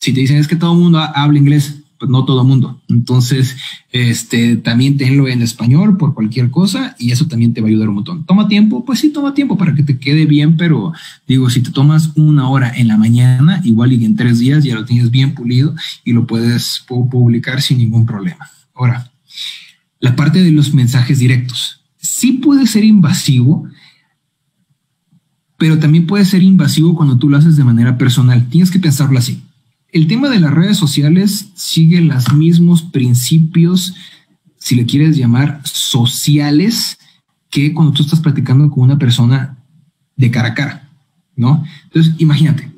si te dicen es que todo el mundo habla inglés, pues no todo el mundo. Entonces, este, también tenlo en español por cualquier cosa y eso también te va a ayudar un montón. ¿Toma tiempo? Pues sí, toma tiempo para que te quede bien, pero digo, si te tomas una hora en la mañana, igual y en tres días ya lo tienes bien pulido y lo puedes publicar sin ningún problema. Ahora, la parte de los mensajes directos sí puede ser invasivo, pero también puede ser invasivo cuando tú lo haces de manera personal. Tienes que pensarlo así. El tema de las redes sociales sigue los mismos principios, si le quieres llamar, sociales, que cuando tú estás platicando con una persona de cara a cara, ¿no? Entonces, imagínate,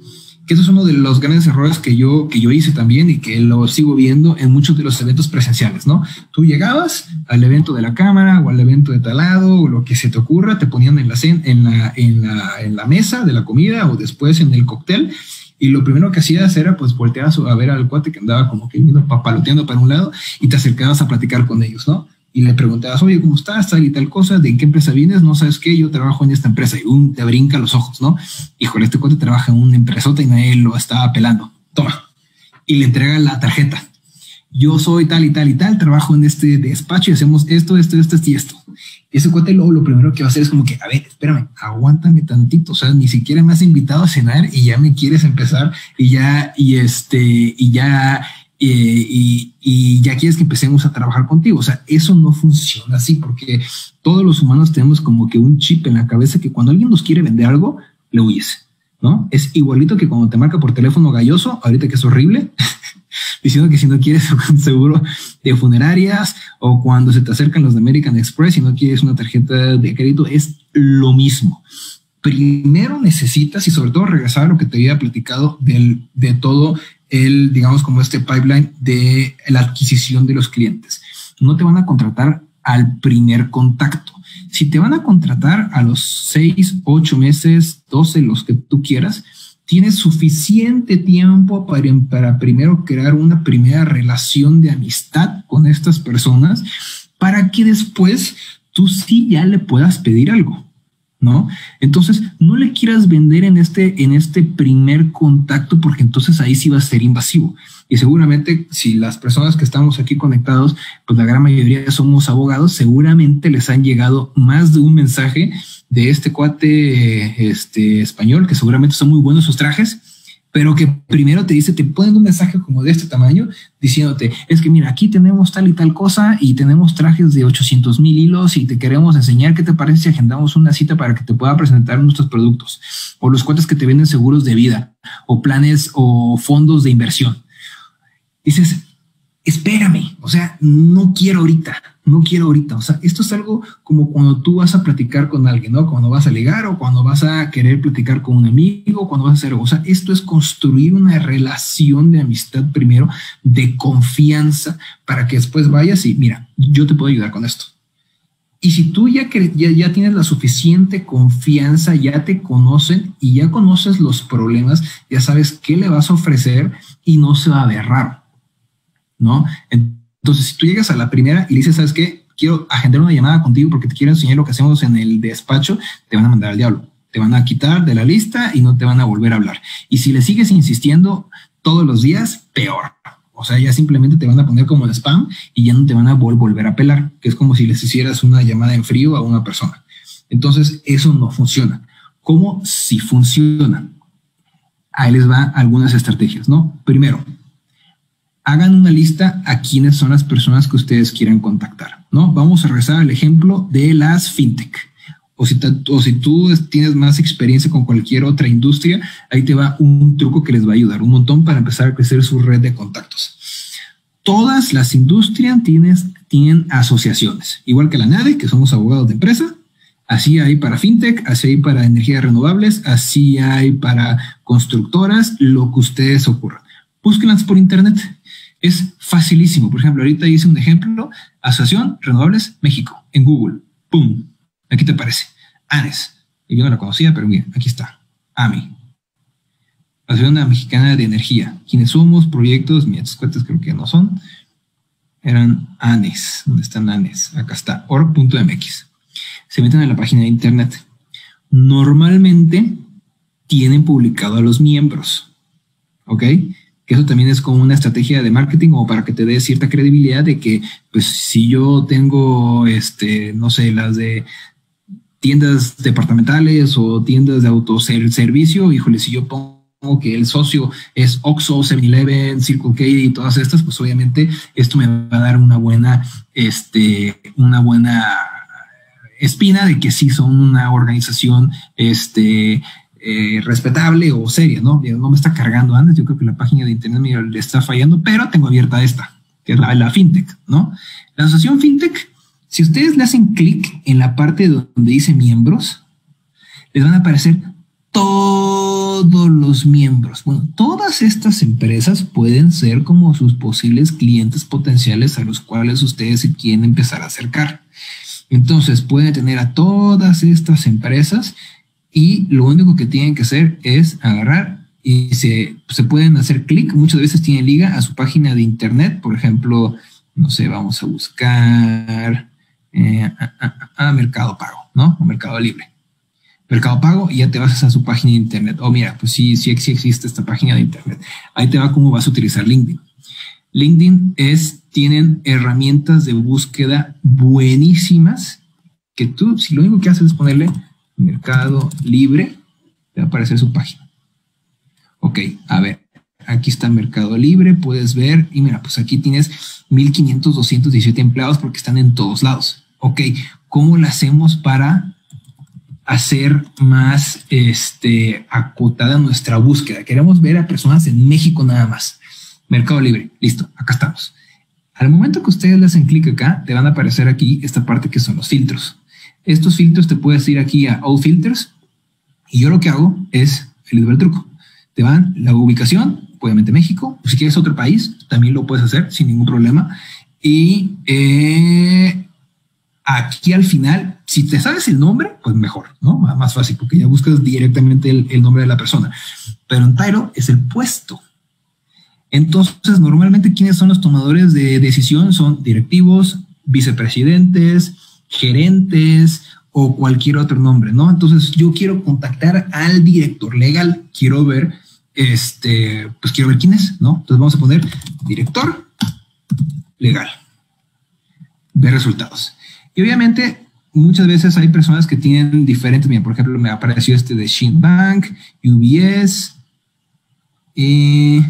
que eso es uno de los grandes errores que yo, que yo hice también y que lo sigo viendo en muchos de los eventos presenciales, ¿no? Tú llegabas al evento de la cámara o al evento de talado o lo que se te ocurra, te ponían en la, en la, en la, en la mesa de la comida o después en el cóctel y lo primero que hacías era pues volteabas a ver al cuate que andaba como que papaloteando para un lado y te acercabas a platicar con ellos, ¿no? Y le preguntabas, oye, ¿cómo estás? Tal y tal cosa, ¿de qué empresa vienes? No sabes qué, yo trabajo en esta empresa y un te brinca los ojos, ¿no? Híjole, este cuate trabaja en una empresota y nadie lo estaba pelando. Toma. Y le entrega la tarjeta. Yo soy tal y tal y tal, trabajo en este despacho y hacemos esto, esto, esto, esto y esto. Y ese cuate luego lo primero que va a hacer es como que, a ver, espérame, aguántame tantito. O sea, ni siquiera me has invitado a cenar y ya me quieres empezar y ya, y este, y ya, y, ya quieres que empecemos a trabajar contigo. O sea, eso no funciona así porque todos los humanos tenemos como que un chip en la cabeza que cuando alguien nos quiere vender algo, le huyes, ¿no? Es igualito que cuando te marca por teléfono galloso, ahorita que es horrible, <laughs> diciendo que si no quieres <laughs> un seguro de funerarias o cuando se te acercan los de American Express y no quieres una tarjeta de crédito, es lo mismo primero necesitas y sobre todo regresar a lo que te había platicado de todo el, digamos, como este pipeline de la adquisición de los clientes. No te van a contratar al primer contacto. Si te van a contratar a los seis, ocho meses, doce, los que tú quieras, tienes suficiente tiempo para, para primero crear una primera relación de amistad con estas personas para que después tú sí ya le puedas pedir algo. ¿No? Entonces, no le quieras vender en este, en este primer contacto porque entonces ahí sí va a ser invasivo. Y seguramente si las personas que estamos aquí conectados, pues la gran mayoría somos abogados, seguramente les han llegado más de un mensaje de este cuate este, español, que seguramente son muy buenos sus trajes, pero que primero te dice, te ponen un mensaje como de este tamaño, diciéndote, es que mira, aquí tenemos tal y tal cosa y tenemos trajes de 800 mil hilos y te queremos enseñar qué te parece si agendamos una cita para que te pueda presentar nuestros productos o los cuentas que te venden seguros de vida o planes o fondos de inversión. Dices, espérame, o sea, no quiero ahorita, no quiero ahorita. O sea, esto es algo como cuando tú vas a platicar con alguien, ¿no? Cuando vas a ligar o cuando vas a querer platicar con un amigo, cuando vas a hacer, o sea, esto es construir una relación de amistad primero, de confianza, para que después vayas y mira, yo te puedo ayudar con esto. Y si tú ya, ya, ya tienes la suficiente confianza, ya te conocen y ya conoces los problemas, ya sabes qué le vas a ofrecer y no se va a ver ¿no? Entonces, si tú llegas a la primera y dices, ¿sabes qué? Quiero agendar una llamada contigo porque te quiero enseñar lo que hacemos en el despacho, te van a mandar al diablo. Te van a quitar de la lista y no te van a volver a hablar. Y si le sigues insistiendo todos los días, peor. O sea, ya simplemente te van a poner como el spam y ya no te van a volver a pelar, que es como si les hicieras una llamada en frío a una persona. Entonces, eso no funciona. ¿Cómo si funciona? Ahí les va algunas estrategias, ¿no? Primero, hagan una lista a quiénes son las personas que ustedes quieran contactar, ¿no? Vamos a regresar al ejemplo de las fintech. O si, tú tienes más experiencia con cualquier otra industria, ahí te va un truco que les va a ayudar un montón para empezar a crecer su red de contactos. Todas las industrias tienen, tienen asociaciones, igual que la NADE, que somos abogados de empresa, Así hay para fintech, así hay para energías renovables, así hay para constructoras, lo que ustedes ocurran. Búsquenlas por internet. Es facilísimo. Por ejemplo, ahorita hice un ejemplo, Asociación Renovables México, en Google. ¡Pum! Aquí te aparece. ANES. Yo no la conocía, pero bien, aquí está. AMI. Asociación Mexicana de Energía. ¿Quiénes somos? Proyectos, mis cuentas creo que no son. Eran ANES. ¿Dónde están ANES? Acá está. org.mx. Se meten en la página de internet. Normalmente tienen publicado a los miembros. ¿Ok? Que eso también es como una estrategia de marketing o para que te dé cierta credibilidad de que, pues, si yo tengo, este, no sé, las de tiendas departamentales o tiendas de autoservicio, híjole, si yo pongo que el socio es Oxxo, 7-Eleven, Circle K y todas estas, pues obviamente esto me va a dar una buena, este, una buena espina de que sí son una organización, este, eh, respetable o seria, ¿no? No me está cargando antes, yo creo que la página de internet me le está fallando, pero tengo abierta esta, que es la, la fintech, ¿no? La asociación fintech, si ustedes le hacen clic en la parte donde dice miembros, les van a aparecer todos los miembros. Bueno, todas estas empresas pueden ser como sus posibles clientes potenciales a los cuales ustedes quieren empezar a acercar. Entonces pueden tener a todas estas empresas y lo único que tienen que hacer es agarrar y se, se pueden hacer clic. Muchas veces tienen liga a su página de internet. Por ejemplo, no sé, vamos a buscar eh, a, Mercado Pago, ¿no? O Mercado Libre. Mercado Pago y ya te vas a su página de internet. Oh, mira, pues sí, sí, sí existe esta página de internet. Ahí te va cómo vas a utilizar LinkedIn. LinkedIn es, tienen herramientas de búsqueda buenísimas que tú, si lo único que haces es ponerle Mercado Libre, te va a aparecer su página. Ok, a ver, aquí está Mercado Libre, puedes ver, y mira, pues aquí tienes 1500, 217 empleados porque están en todos lados. Ok, ¿cómo lo hacemos para hacer más este, acotada nuestra búsqueda? Queremos ver a personas en México nada más. Mercado Libre, listo, acá estamos. Al momento que ustedes le hacen clic acá, te van a aparecer aquí esta parte que son los filtros. Estos filtros te puedes ir aquí a All Filters y yo lo que hago es el truco. Te van la ubicación, obviamente México, o si quieres otro país, también lo puedes hacer sin ningún problema. Y eh, aquí al final, si te sabes el nombre, pues mejor, ¿no? Más fácil, porque ya buscas directamente el, nombre de la persona. Pero en Tyro es el puesto. Entonces, normalmente, ¿quiénes son los tomadores de decisión? Son directivos, vicepresidentes, gerentes o cualquier otro nombre, ¿no? Entonces yo quiero contactar al director legal, quiero ver, este, pues quiero ver quién es, ¿no? Entonces vamos a poner director legal, ver resultados. Y obviamente muchas veces hay personas que tienen diferentes, mira, por ejemplo, me apareció este de Shin Bank, UBS, Y...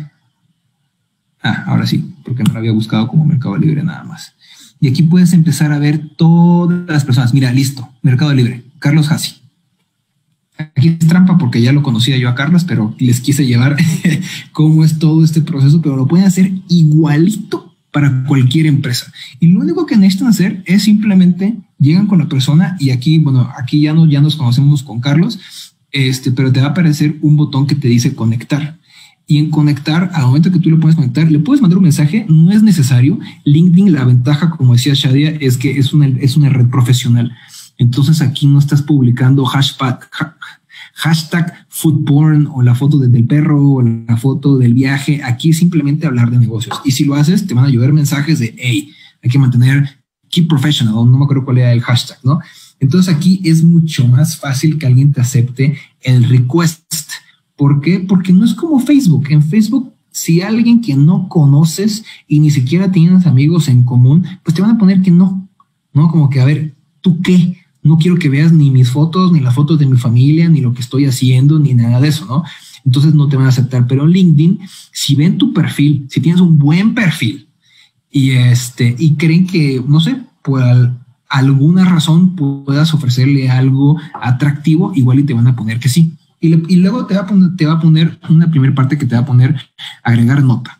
Ah, ahora sí, porque no lo había buscado como Mercado Libre nada más. Y aquí puedes empezar a ver todas las personas. Mira, listo, Mercado Libre, Carlos Hassi. Aquí es trampa porque ya lo conocía yo a Carlos, pero les quise llevar <laughs> cómo es todo este proceso, pero lo pueden hacer igualito para cualquier empresa. Y lo único que necesitan hacer es simplemente llegan con la persona y aquí, bueno, aquí ya, no, ya nos conocemos con Carlos, este, pero te va a aparecer un botón que te dice conectar. Y en conectar, al momento que tú le puedes conectar, le puedes mandar un mensaje, no es necesario. LinkedIn, la ventaja, como decía Shadia, es que es una, es una red profesional. Entonces aquí no estás publicando hashtag, hashtag foodporn o la foto del perro o la foto del viaje. Aquí simplemente hablar de negocios. Y si lo haces, te van a llover mensajes de, hey, hay que mantener keep professional, no me acuerdo cuál era el hashtag, ¿no? Entonces aquí es mucho más fácil que alguien te acepte el request. ¿Por qué? Porque no es como Facebook. En Facebook, si alguien que no conoces y ni siquiera tienes amigos en común, pues te van a poner que no, ¿no? Como que, a ver, ¿tú qué? no quiero que veas ni mis fotos, ni las fotos de mi familia, ni lo que estoy haciendo, ni nada de eso, ¿no? Entonces no te van a aceptar. Pero en LinkedIn, si ven tu perfil, si tienes un buen perfil y este, y creen que, no sé, por alguna razón puedas ofrecerle algo atractivo, igual y te van a poner que sí. Y, luego te va, a poner, te va a poner una primera parte que te va a poner agregar nota.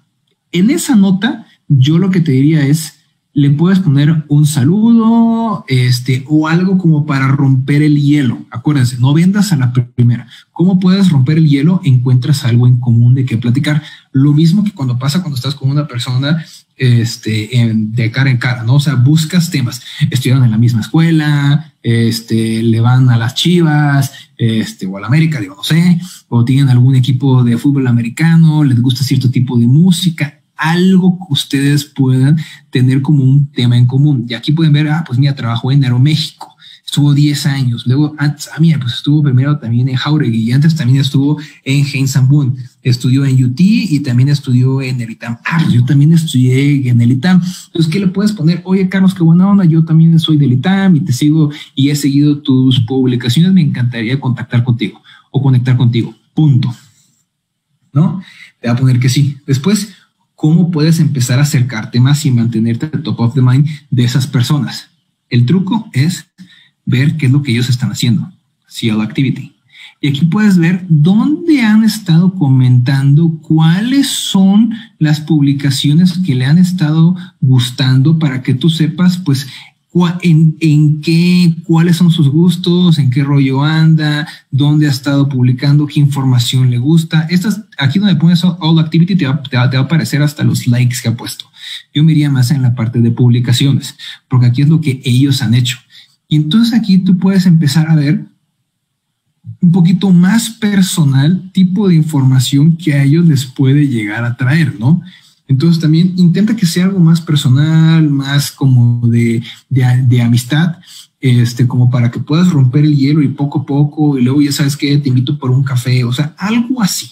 En esa nota, yo lo que te diría es, le puedes poner un saludo, este, o algo como para romper el hielo. Acuérdense, no vendas a la primera. ¿Cómo puedes romper el hielo? Encuentras algo en común de qué platicar. Lo mismo que cuando pasa cuando estás con una persona este, de cara en cara, ¿no? O sea, buscas temas. Estudiaron en la misma escuela, este, le van a las Chivas, este, o a la América, digo, no sé, o tienen algún equipo de fútbol americano, les gusta cierto tipo de música algo que ustedes puedan tener como un tema en común. Y aquí pueden ver, ah, pues mira, trabajó en Aeroméxico, estuvo 10 años. Luego, antes, ah, mira, pues estuvo primero también en Jauregui y antes también estuvo en Heinz Estudió en UT y también estudió en el ITAM. Ah, pues yo también estudié en el ITAM. Entonces, ¿qué le puedes poner? Oye, Carlos, qué buena onda. Yo también soy del ITAM y te sigo y he seguido tus publicaciones. Me encantaría contactar contigo o conectar contigo. Punto. ¿No? Te va a poner que sí. Después, cómo puedes empezar a acercarte más y mantenerte top of the mind de esas personas. El truco es ver qué es lo que ellos están haciendo, CL Activity. Y aquí puedes ver dónde han estado comentando, cuáles son las publicaciones que le han estado gustando para que tú sepas, pues, en, en, qué, cuáles son sus gustos, en qué rollo anda, dónde ha estado publicando, qué información le gusta. Estas, aquí donde pones All Activity te va, te, va, a aparecer hasta los likes que ha puesto. Yo me iría más en la parte de publicaciones, porque aquí es lo que ellos han hecho. Y entonces aquí tú puedes empezar a ver un poquito más personal tipo de información que a ellos les puede llegar a traer, ¿no? Entonces también intenta que sea algo más personal, más como de, de, amistad, este, como para que puedas romper el hielo y poco a poco, y luego ya sabes que te invito por un café, o sea, algo así.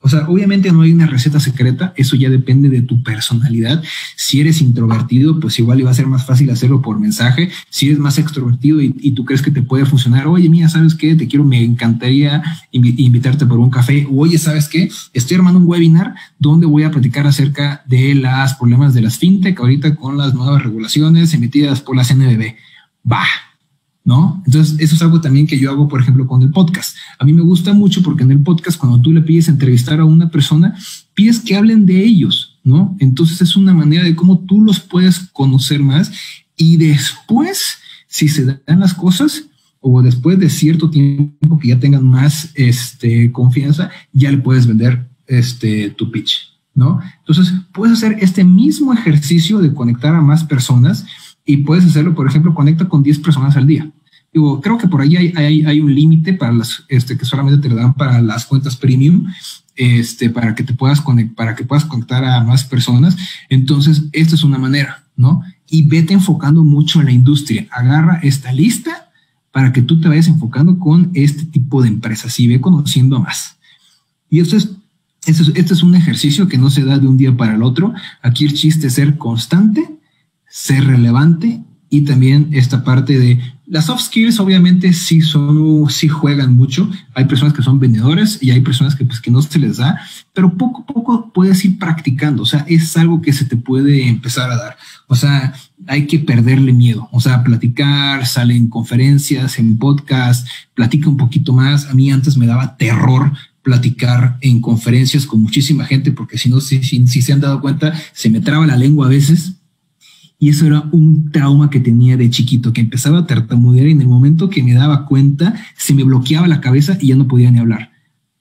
O sea, obviamente no hay una receta secreta, eso ya depende de tu personalidad. Si eres introvertido, pues igual iba a ser más fácil hacerlo por mensaje. Si eres más extrovertido y, tú crees que te puede funcionar, oye, mía, ¿sabes qué? Te quiero, me encantaría invitarte por un café. oye, ¿sabes qué? Estoy armando un webinar donde voy a platicar acerca de los problemas de las fintech ahorita con las nuevas regulaciones emitidas por la CNBB. Va, ¿no? Entonces, eso es algo también que yo hago, por ejemplo, con el podcast. A mí me gusta mucho porque en el podcast, cuando tú le pides entrevistar a una persona, pides que hablen de ellos, ¿no? Entonces, es una manera de cómo tú los puedes conocer más y después, si se dan las cosas, o después de cierto tiempo que ya tengan más este, confianza, ya le puedes vender este, tu pitch, ¿no? Entonces, puedes hacer este mismo ejercicio de conectar a más personas y puedes hacerlo, por ejemplo, conecta con 10 personas al día. Digo, creo que por ahí hay, hay, un límite para las este, que solamente te lo dan para las cuentas premium, este, para que te puedas conectar, para que puedas conectar a más personas. Entonces, esta es una manera, ¿no? Y vete enfocando mucho en la industria. Agarra esta lista para que tú te vayas enfocando con este tipo de empresas y ve conociendo más. Y esto es, esto es, este es un ejercicio que no se da de un día para el otro. Aquí el chiste es ser constante, ser relevante y también esta parte de las soft skills obviamente sí son, sí juegan mucho. Hay personas que son vendedores y hay personas que pues que no se les da, pero poco a poco puedes ir practicando. O sea, es algo que se te puede empezar a dar. O sea, hay que perderle miedo. O sea, platicar, sale en conferencias, en podcast, platica un poquito más. A mí antes me daba terror platicar en conferencias con muchísima gente, porque si no, si, si se han dado cuenta, se me traba la lengua a veces y eso era un trauma que tenía de chiquito, que empezaba a tartamudear y en el momento que me daba cuenta se me bloqueaba la cabeza y ya no podía ni hablar.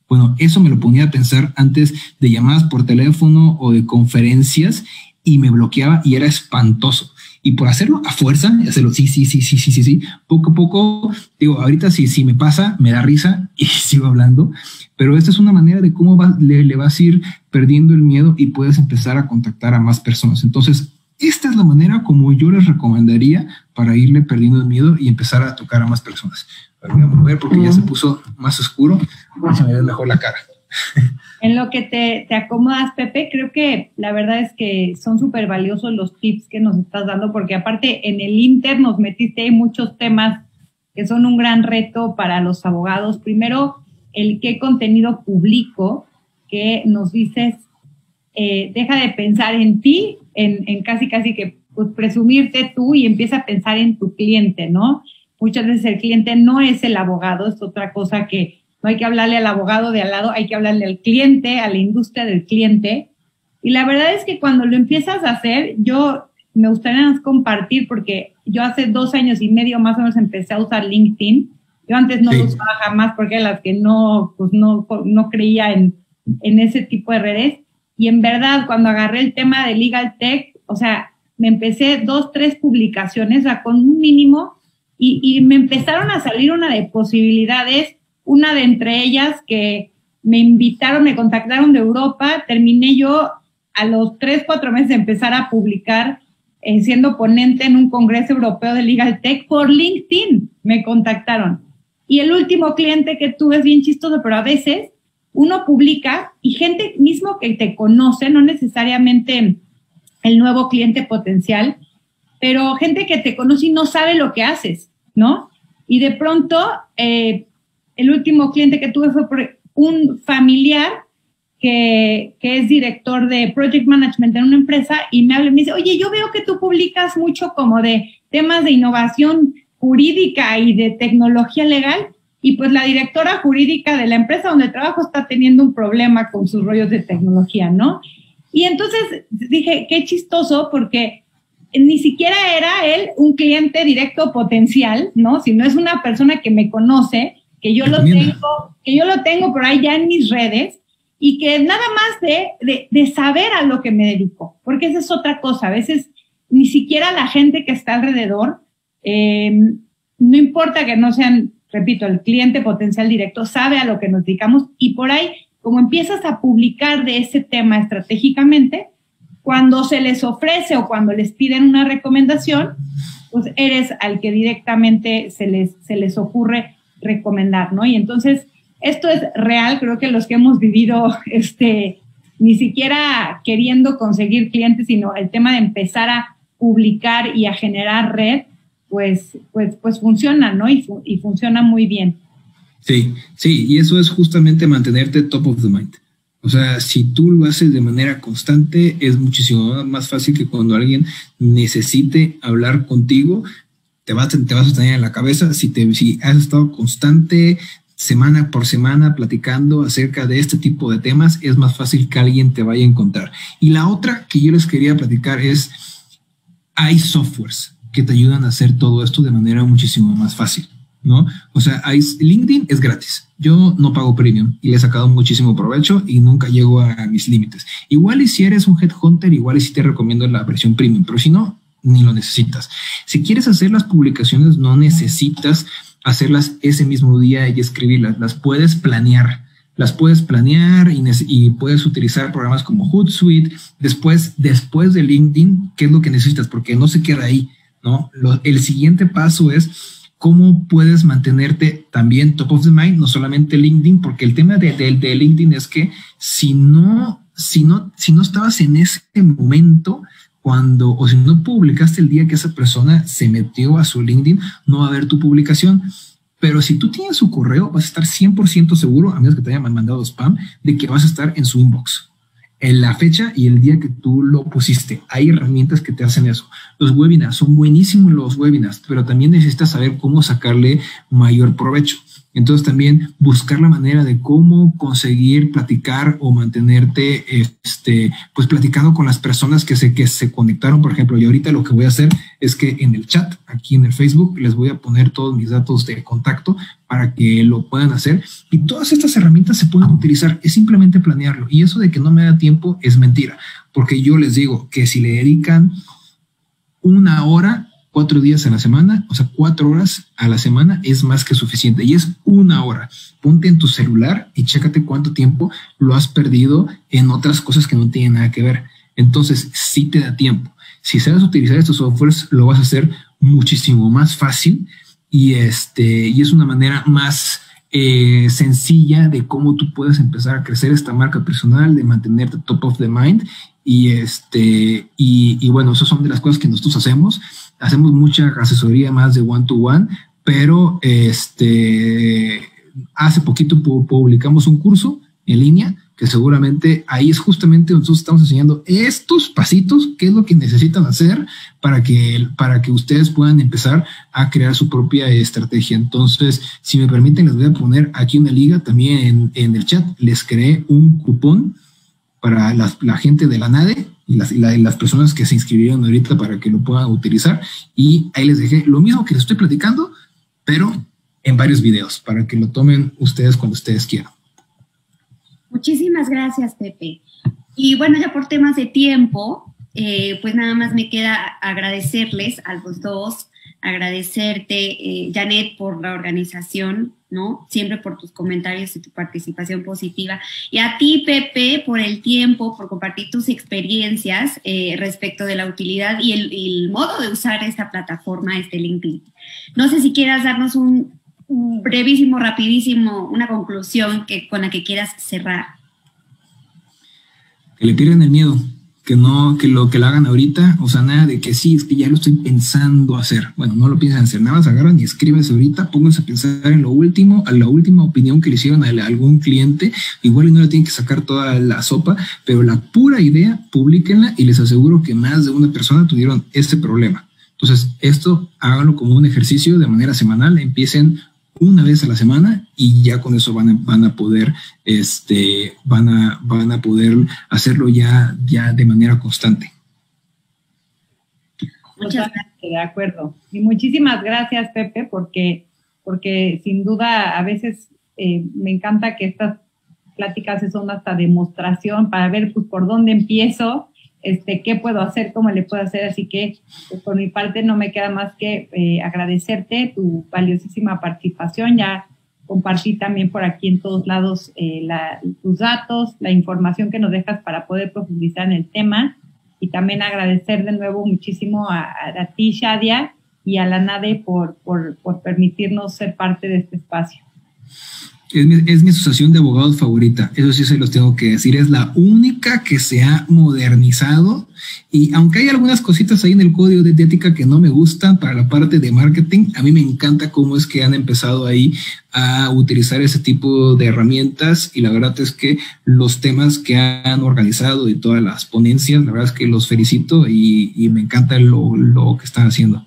Bueno, eso me lo ponía a pensar antes de llamadas por teléfono o de conferencias y me bloqueaba y era espantoso. Y por hacerlo a fuerza, hacerlo sí, sí, sí, sí, sí, sí, sí, poco a poco, digo, ahorita sí, sí me pasa, me da risa y <laughs> sigo hablando, pero esta es una manera de cómo le, le vas a ir perdiendo el miedo y puedes empezar a contactar a más personas. Entonces, esta es la manera como yo les recomendaría para irle perdiendo el miedo y empezar a tocar a más personas. voy a mover porque ya se puso más oscuro. Vamos a ver mejor la cara. <laughs> En lo que te, te acomodas, Pepe, creo que la verdad es que son súper valiosos los tips que nos estás dando, porque aparte en el Inter nos metiste muchos temas que son un gran reto para los abogados. Primero, el qué contenido publico, que nos dices, eh, deja de pensar en ti en, casi, casi que pues, presumirte tú y empieza a pensar en tu cliente, ¿no? Muchas veces el cliente no es el abogado, es otra cosa que no hay que hablarle al abogado de al lado, hay que hablarle al cliente, a la industria del cliente. Y la verdad es que cuando lo empiezas a hacer, yo me gustaría compartir porque yo hace dos años y medio más o menos empecé a usar LinkedIn. Yo antes no lo usaba jamás porque las que no, pues no, no creía en, en ese tipo de redes. Y en verdad, cuando agarré el tema de Legal Tech, o sea, me empecé dos, tres publicaciones, o sea, con un mínimo, y, y me empezaron a salir una de posibilidades, una de entre ellas que me invitaron, me contactaron de Europa, terminé yo a los tres, cuatro meses de empezar a publicar, eh, siendo ponente en un congreso europeo de Legal Tech por LinkedIn, me contactaron. Y el último cliente que tuve es bien chistoso, pero a veces uno publica y gente mismo que te conoce, no necesariamente el nuevo cliente potencial, pero gente que te conoce y no sabe lo que haces, ¿no? Y de pronto, eh, el último cliente que tuve fue un familiar que, que, es director de Project Management en una empresa y me habla y me dice, oye, yo veo que tú publicas mucho como de temas de innovación jurídica y de tecnología legal y pues la directora jurídica de la empresa donde trabajo está teniendo un problema con sus rollos de tecnología, ¿no? Y entonces dije, qué chistoso porque ni siquiera era él un cliente directo potencial, ¿no? Sino es una persona que me conoce, que yo lo tengo, que yo lo tengo por ahí ya en mis redes y que nada más de, de, saber a lo que me dedico, porque esa es otra cosa, a veces ni siquiera la gente que está alrededor, eh, no importa que no sean repito, el cliente potencial directo sabe a lo que nos dedicamos y por ahí, como empiezas a publicar de ese tema estratégicamente, cuando se les ofrece o cuando les piden una recomendación, pues eres al que directamente se les, se les ocurre recomendar, ¿no? Y entonces, esto es real, creo que los que hemos vivido, <laughs> este, ni siquiera queriendo conseguir clientes, sino el tema de empezar a publicar y a generar red, pues, pues, pues funciona, ¿no? Y, y funciona muy bien. Sí, sí, y eso es justamente mantenerte top of the mind. O sea, si tú lo haces de manera constante, es muchísimo más fácil que cuando alguien necesite hablar contigo, te vas, te vas a tener en la cabeza. Si, te, si has estado constante, semana por semana, platicando acerca de este tipo de temas, es más fácil que alguien te vaya a encontrar. Y la otra que yo les quería platicar es, hay softwares que te ayudan a hacer todo esto de manera muchísimo más fácil, ¿no? O sea, LinkedIn es gratis. Yo no pago premium y le he sacado muchísimo provecho y nunca llego a mis límites. Igual y si eres un headhunter, igual y si te recomiendo la versión premium, pero si no, ni lo necesitas. Si quieres hacer las publicaciones, no necesitas hacerlas ese mismo día y escribirlas. Las puedes planear las puedes planear y, puedes utilizar programas como Hootsuite. Después, después de LinkedIn, ¿qué es lo que necesitas? Porque no se queda ahí. ¿No? el siguiente paso es cómo puedes mantenerte también top of the mind, no solamente LinkedIn, porque el tema de, LinkedIn es que si no, si no, si no estabas en ese momento, cuando, o si no publicaste el día que esa persona se metió a su LinkedIn, no va a ver tu publicación. Pero si tú tienes su correo, vas a estar 100% seguro, a menos que te hayan mandado spam, de que vas a estar en su inbox. En la fecha y el día que tú lo pusiste. Hay herramientas que te hacen eso. Los webinars son buenísimos los webinars, pero también necesitas saber cómo sacarle mayor provecho. Entonces también buscar la manera de cómo conseguir platicar o mantenerte, este, pues platicando con las personas que se, que se conectaron, por ejemplo. Y ahorita lo que voy a hacer es que en el chat, aquí en el Facebook, les voy a poner todos mis datos de contacto para que lo puedan hacer. Y todas estas herramientas se pueden utilizar, es simplemente planearlo. Y eso de que no me da tiempo es mentira, porque yo les digo que si le dedican una hora cuatro días a la semana, o sea, cuatro horas a la semana es más que suficiente y es una hora. Ponte en tu celular y chécate cuánto tiempo lo has perdido en otras cosas que no tienen nada que ver. Entonces, sí te da tiempo. Si sabes utilizar estos softwares, lo vas a hacer muchísimo más fácil y este, y es una manera más eh, sencilla de cómo tú puedes empezar a crecer esta marca personal, de mantenerte top of the mind y este, y, y bueno, esas son de las cosas que nosotros hacemos hacemos mucha asesoría más de one to one, pero este, hace poquito publicamos un curso en línea que seguramente ahí es justamente donde nosotros estamos enseñando estos pasitos, qué es lo que necesitan hacer para que, para que ustedes puedan empezar a crear su propia estrategia. Entonces, si me permiten, les voy a poner aquí una liga también en, en el chat. Les creé un cupón para la gente de la NADE y las, las personas que se inscribieron ahorita para que lo puedan utilizar. Y ahí les dejé lo mismo que les estoy platicando, pero en varios videos para que lo tomen ustedes cuando ustedes quieran. Muchísimas gracias, Pepe. Y bueno, ya por temas de tiempo, eh, pues nada más me queda agradecerles a los dos agradecerte, eh, Janet, por la organización, ¿no? Siempre por tus comentarios y tu participación positiva. Y a ti, Pepe, por el tiempo, por compartir tus experiencias eh, respecto de la utilidad y el, modo de usar esta plataforma, este LinkedIn. No sé si quieras darnos un, brevísimo, rapidísimo, una conclusión que, con la que quieras cerrar. Que le pierden el miedo que no, que lo que lo hagan ahorita, o sea, nada de que sí, es que ya lo estoy pensando hacer. Bueno, no lo piensan hacer, nada más agarran y escríbanse ahorita, pónganse a pensar en lo último, a la última opinión que le hicieron a algún cliente, igual no le tienen que sacar toda la sopa, pero la pura idea, publíquenla y les aseguro que más de una persona tuvieron este problema. Entonces, esto háganlo como un ejercicio de manera semanal, empiecen una vez a la semana y ya con eso van a, van a poder, este, van a, van a poder hacerlo ya, ya de manera constante. Muchas gracias. De acuerdo. Y muchísimas gracias, Pepe, porque, porque sin duda a veces eh, me encanta que estas pláticas son hasta demostración para ver pues, por dónde empiezo este, qué puedo hacer, cómo le puedo hacer. Así que pues, por mi parte no me queda más que eh, agradecerte tu valiosísima participación. Ya compartí también por aquí en todos lados eh, tus datos, la información que nos dejas para poder profundizar en el tema. Y también agradecer de nuevo muchísimo a, a, ti, Shadia, y a la NADE por, por, por permitirnos ser parte de este espacio. Es mi, asociación de abogados favorita, eso sí se los tengo que decir, es la única que se ha modernizado. Y aunque hay algunas cositas ahí en el código de ética que no me gustan para la parte de marketing, a mí me encanta cómo es que han empezado ahí a utilizar ese tipo de herramientas. Y la verdad es que los temas que han organizado y todas las ponencias, la verdad es que los felicito y, me encanta lo, lo que están haciendo.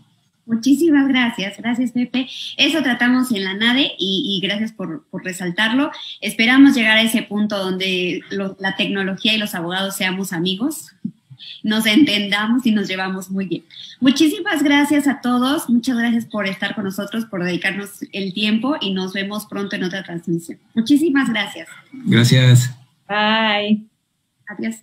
Muchísimas gracias, gracias Pepe. Eso tratamos en la NADE y, gracias por, resaltarlo. Esperamos llegar a ese punto donde la tecnología y los abogados seamos amigos, nos entendamos y nos llevamos muy bien. Muchísimas gracias a todos, muchas gracias por estar con nosotros, por dedicarnos el tiempo y nos vemos pronto en otra transmisión. Muchísimas gracias. Gracias. Bye. Adiós.